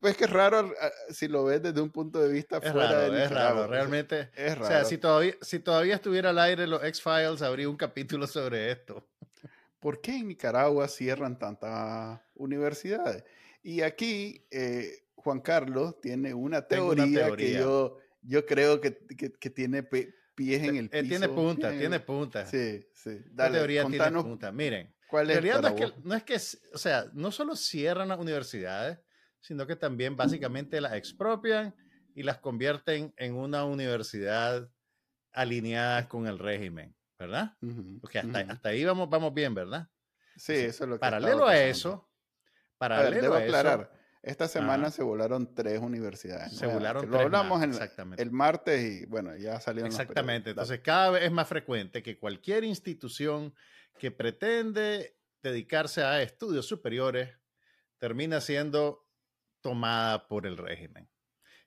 Pues que es raro ah, si lo ves desde un punto de vista fuera de Nicaragua. Es raro, realmente. Es raro. O sea, si todavía, si todavía estuviera al aire los X-Files, habría un capítulo sobre esto. ¿Por qué en Nicaragua cierran tantas universidades? Y aquí eh, Juan Carlos tiene una teoría, que yo, yo creo que, que, tiene pies en el piso. Él tiene punta, tiene, punta. Sí, sí. Dale, la teoría tiene punta. Miren, ¿cuál es no, es que, no es que, o sea, no solo cierran las universidades, sino que también básicamente las expropian y las convierten en una universidad alineada con el régimen, ¿verdad? Porque hasta, hasta ahí vamos, vamos bien, ¿verdad? Sí, eso es lo que Paralelo a eso, Paralelo a debo aclarar, esta semana se volaron tres universidades. Se volaron Lo hablamos el martes y bueno, ya salieron Exactamente. Entonces, cada vez es más frecuente que cualquier institución que pretende dedicarse a estudios superiores termina siendo tomada por el régimen.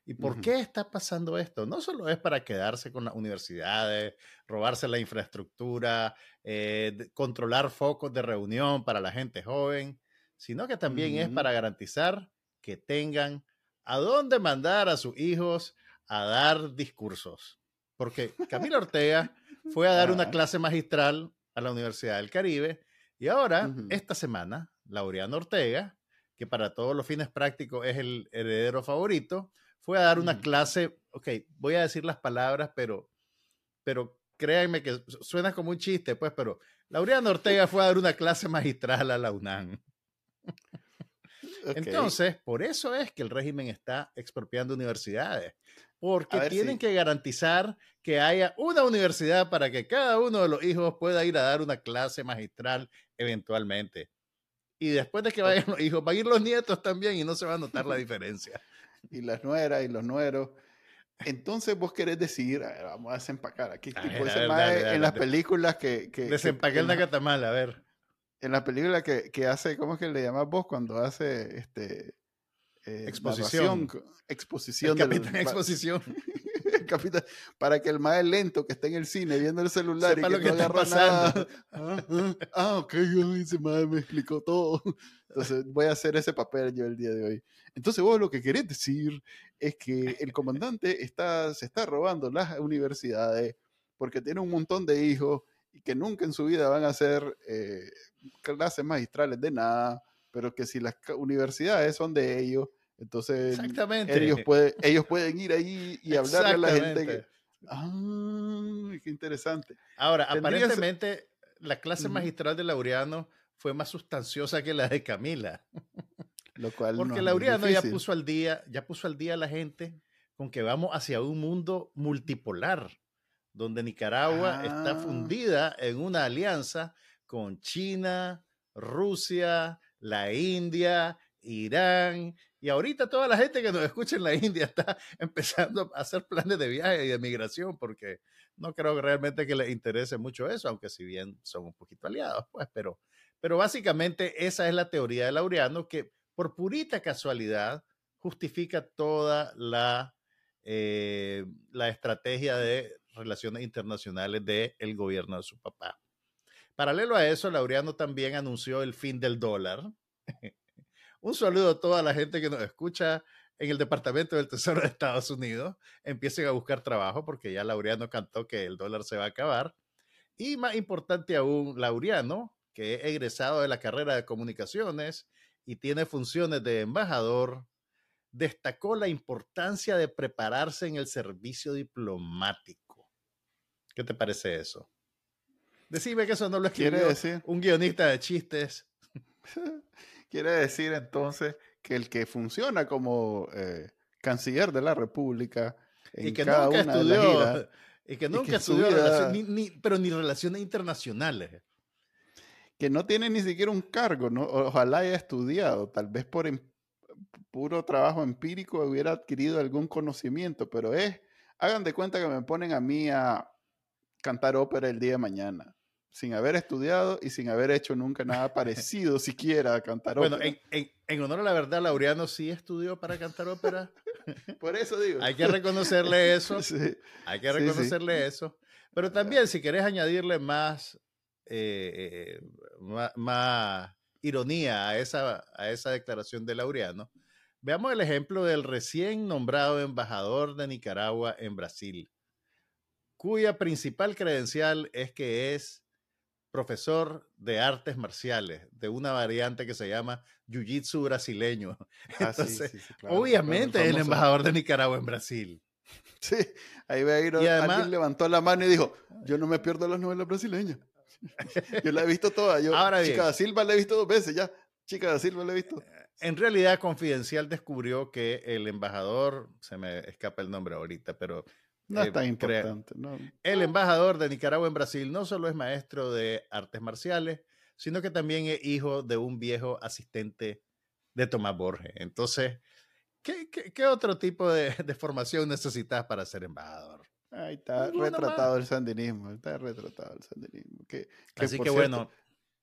¿Y por qué está pasando esto? No solo es para quedarse con las universidades, robarse la infraestructura, eh, controlar focos de reunión para la gente joven, sino que también es para garantizar que tengan a dónde mandar a sus hijos a dar discursos. Porque Camilo Ortega fue a dar una clase magistral a la Universidad del Caribe y ahora, esta semana, Laureano Ortega, que para todos los fines prácticos es el heredero favorito, fue a dar una clase, ok, voy a decir las palabras, pero, pero créanme que suena como un chiste, pues, pero Laureano Ortega fue a dar una clase magistral a la UNAM. Entonces, por eso es que el régimen está expropiando universidades, porque tienen que garantizar que haya una universidad para que cada uno de los hijos pueda ir a dar una clase magistral eventualmente. Y después de que vayan los hijos, van a ir los nietos también y no se va a notar la diferencia. y las nueras y los nueros. Entonces vos querés decir, vamos a desempacar aquí. en las películas que... que el Nakatamala, a ver. En la película que, que, hace, ¿cómo es que le llamas vos cuando hace este... Eh, exposición. exposición. El capitán exposición. capitán, para que el más lento que esté en el cine viendo el celular y que lo no que agarra nada. Ah, ah, ah, ok, ese madre me explicó todo. Entonces voy a hacer ese papel yo el día de hoy. Entonces vos lo que querés decir es que el comandante está, se está robando las universidades porque tiene un montón de hijos y que nunca en su vida van a hacer eh, clases magistrales de nada, pero que si las universidades son de ellos, entonces ellos, ellos pueden ir ahí y hablarle a la gente. Que, ah, qué interesante. Ahora, aparentemente la clase magistral de Laureano fue más sustanciosa que la de Camila. Lo cual Porque Laureano ya puso al día, ya puso al día a la gente con que vamos hacia un mundo multipolar, donde Nicaragua está ah. fundida en una alianza con China, Rusia, la India, Irán, y ahorita toda la gente que nos escucha en la India está empezando a hacer planes de viaje y de migración, porque no creo realmente que les interese mucho eso, aunque si bien son un poquito aliados, pues, pero, pero básicamente esa es la teoría de Laureano, que por purita casualidad, justifica toda la, eh, la estrategia de relaciones internacionales del el gobierno de su papá. Paralelo a eso, Laureano también anunció el fin del dólar. Un saludo a toda la gente que nos escucha en el Departamento del Tesoro de Estados Unidos. Empiecen a buscar trabajo porque ya Laureano cantó que el dólar se va a acabar. Y más importante aún, Laureano, que es egresado de la carrera de comunicaciones y tiene funciones de embajador, destacó la importancia de prepararse en el servicio diplomático. ¿Qué te parece eso? Decime que eso no lo escribió decir? un guionista de chistes. Quiere decir entonces que el que funciona como eh, canciller de la República en y que cada nunca una estudió, y que nunca estudió, pero ni relaciones internacionales que no tiene ni siquiera un cargo, ¿no? ojalá haya estudiado, tal vez por em, puro trabajo empírico hubiera adquirido algún conocimiento, pero es, hagan de cuenta que me ponen a mí a cantar ópera el día de mañana, sin haber estudiado y sin haber hecho nunca nada parecido siquiera a cantar ópera. Bueno, en, honor a la verdad, Laureano sí estudió para cantar ópera. por eso digo. Hay que reconocerle eso. Hay que reconocerle eso. Pero también, si querés añadirle más eh, más, ironía a esa, a esa declaración de Laureano, veamos el ejemplo del recién nombrado embajador de Nicaragua en Brasil, cuya principal credencial es que es profesor de artes marciales, de una variante que se llama Jiu-Jitsu brasileño. Ah, obviamente es el embajador de Nicaragua en Brasil. Sí, ahí ve a ir, alguien levantó la mano y dijo, yo no me pierdo las novelas brasileñas. Yo la he visto toda. Yo, Ahora Chica da Silva la he visto dos veces ya. Chica da Silva la he visto. En realidad, Confidencial descubrió que el embajador, se me escapa el nombre ahorita, pero no es eh, tan importante. No. El embajador de Nicaragua en Brasil no solo es maestro de artes marciales, sino que también es hijo de un viejo asistente de Tomás Borges. Entonces, ¿qué, qué, otro tipo de, de, formación necesitas para ser embajador? Ahí está retratado el sandinismo, está retratado el sandinismo. Que, Así que bueno.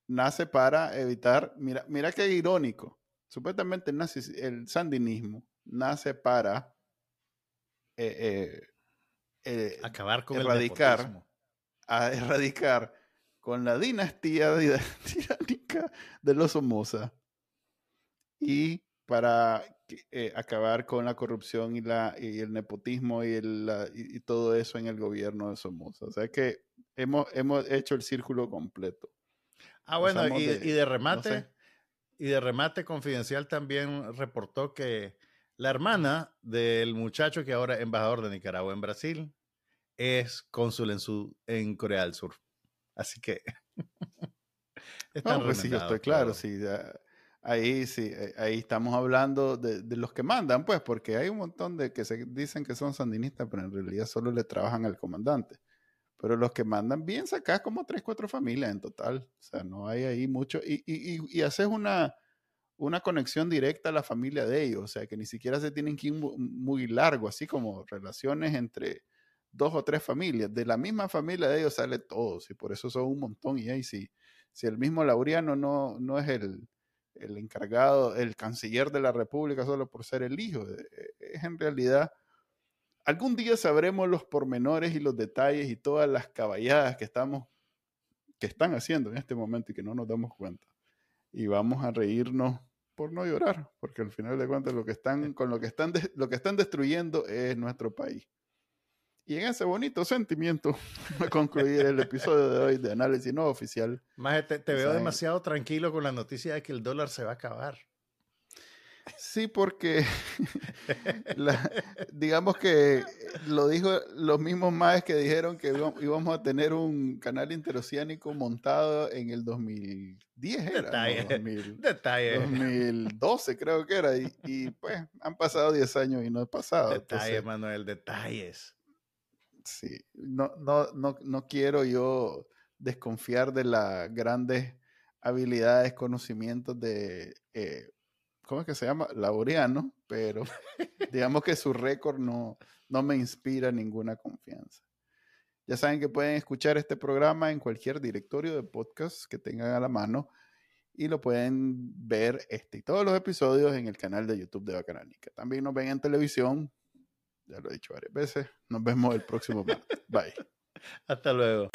Nace para evitar, mira, mira qué irónico. Supuestamente nace, el sandinismo nace para eh, eh, eh, acabar con erradicar, el a erradicar con la dinastía tiránica de los Somoza y para eh, acabar con la corrupción y, la, y el nepotismo y, el, y, todo eso en el gobierno de Somoza. O sea que hemos, hemos hecho el círculo completo. Ah, bueno, y de, remate, y de remate confidencial también reportó que la hermana del muchacho que ahora es embajador de Nicaragua en Brasil es cónsul en, su, en Corea del Sur. Así que... no, pues sí, yo estoy claro, sí. ahí sí, eh, ahí estamos hablando de, de, los que mandan, pues, porque hay un montón de que se dicen que son sandinistas, pero en realidad solo le trabajan al comandante. Pero los que mandan bien sacas como tres, cuatro familias en total. O sea, no hay ahí mucho. Y, y, y, haces una, una conexión directa a la familia de ellos. O sea, que ni siquiera se tienen que ir muy largo, así como relaciones entre dos o tres familias. De la misma familia de ellos sale todos. Y por eso son un montón. Y ahí sí, si el mismo Laureano no, no es el, el encargado, el canciller de la República solo por ser el hijo, e, e, es en realidad algún día sabremos los pormenores y los detalles y todas las caballadas que estamos que están haciendo en este momento y que no nos damos cuenta. Y vamos a reírnos por no llorar, porque al final de cuentas lo que están con lo que están lo que están destruyendo es nuestro país. Y en ese bonito sentimiento a concluir el episodio de hoy de análisis no oficial. Más te, te veo demasiado tranquilo con la noticia de que el dólar se va a acabar. Sí, porque digamos que lo dijo los mismos más que dijeron que íbamos a tener un canal interoceánico montado en el 2010, era, Detalle. 2012 creo que era, y, pues han pasado 10 años y no ha pasado. Detalles, Manuel, detalles. Sí, no, no, no, no quiero yo desconfiar de las grandes habilidades, conocimientos de... Eh, ¿cómo es que se llama? Laureano, pero digamos que su récord no, no me inspira ninguna confianza. Ya saben que pueden escuchar este programa en cualquier directorio de podcast que tengan a la mano y lo pueden ver este y todos los episodios en el canal de YouTube de Bacanánica. También nos ven en televisión, ya lo he dicho varias veces. Nos vemos el próximo. Bye. Hasta luego.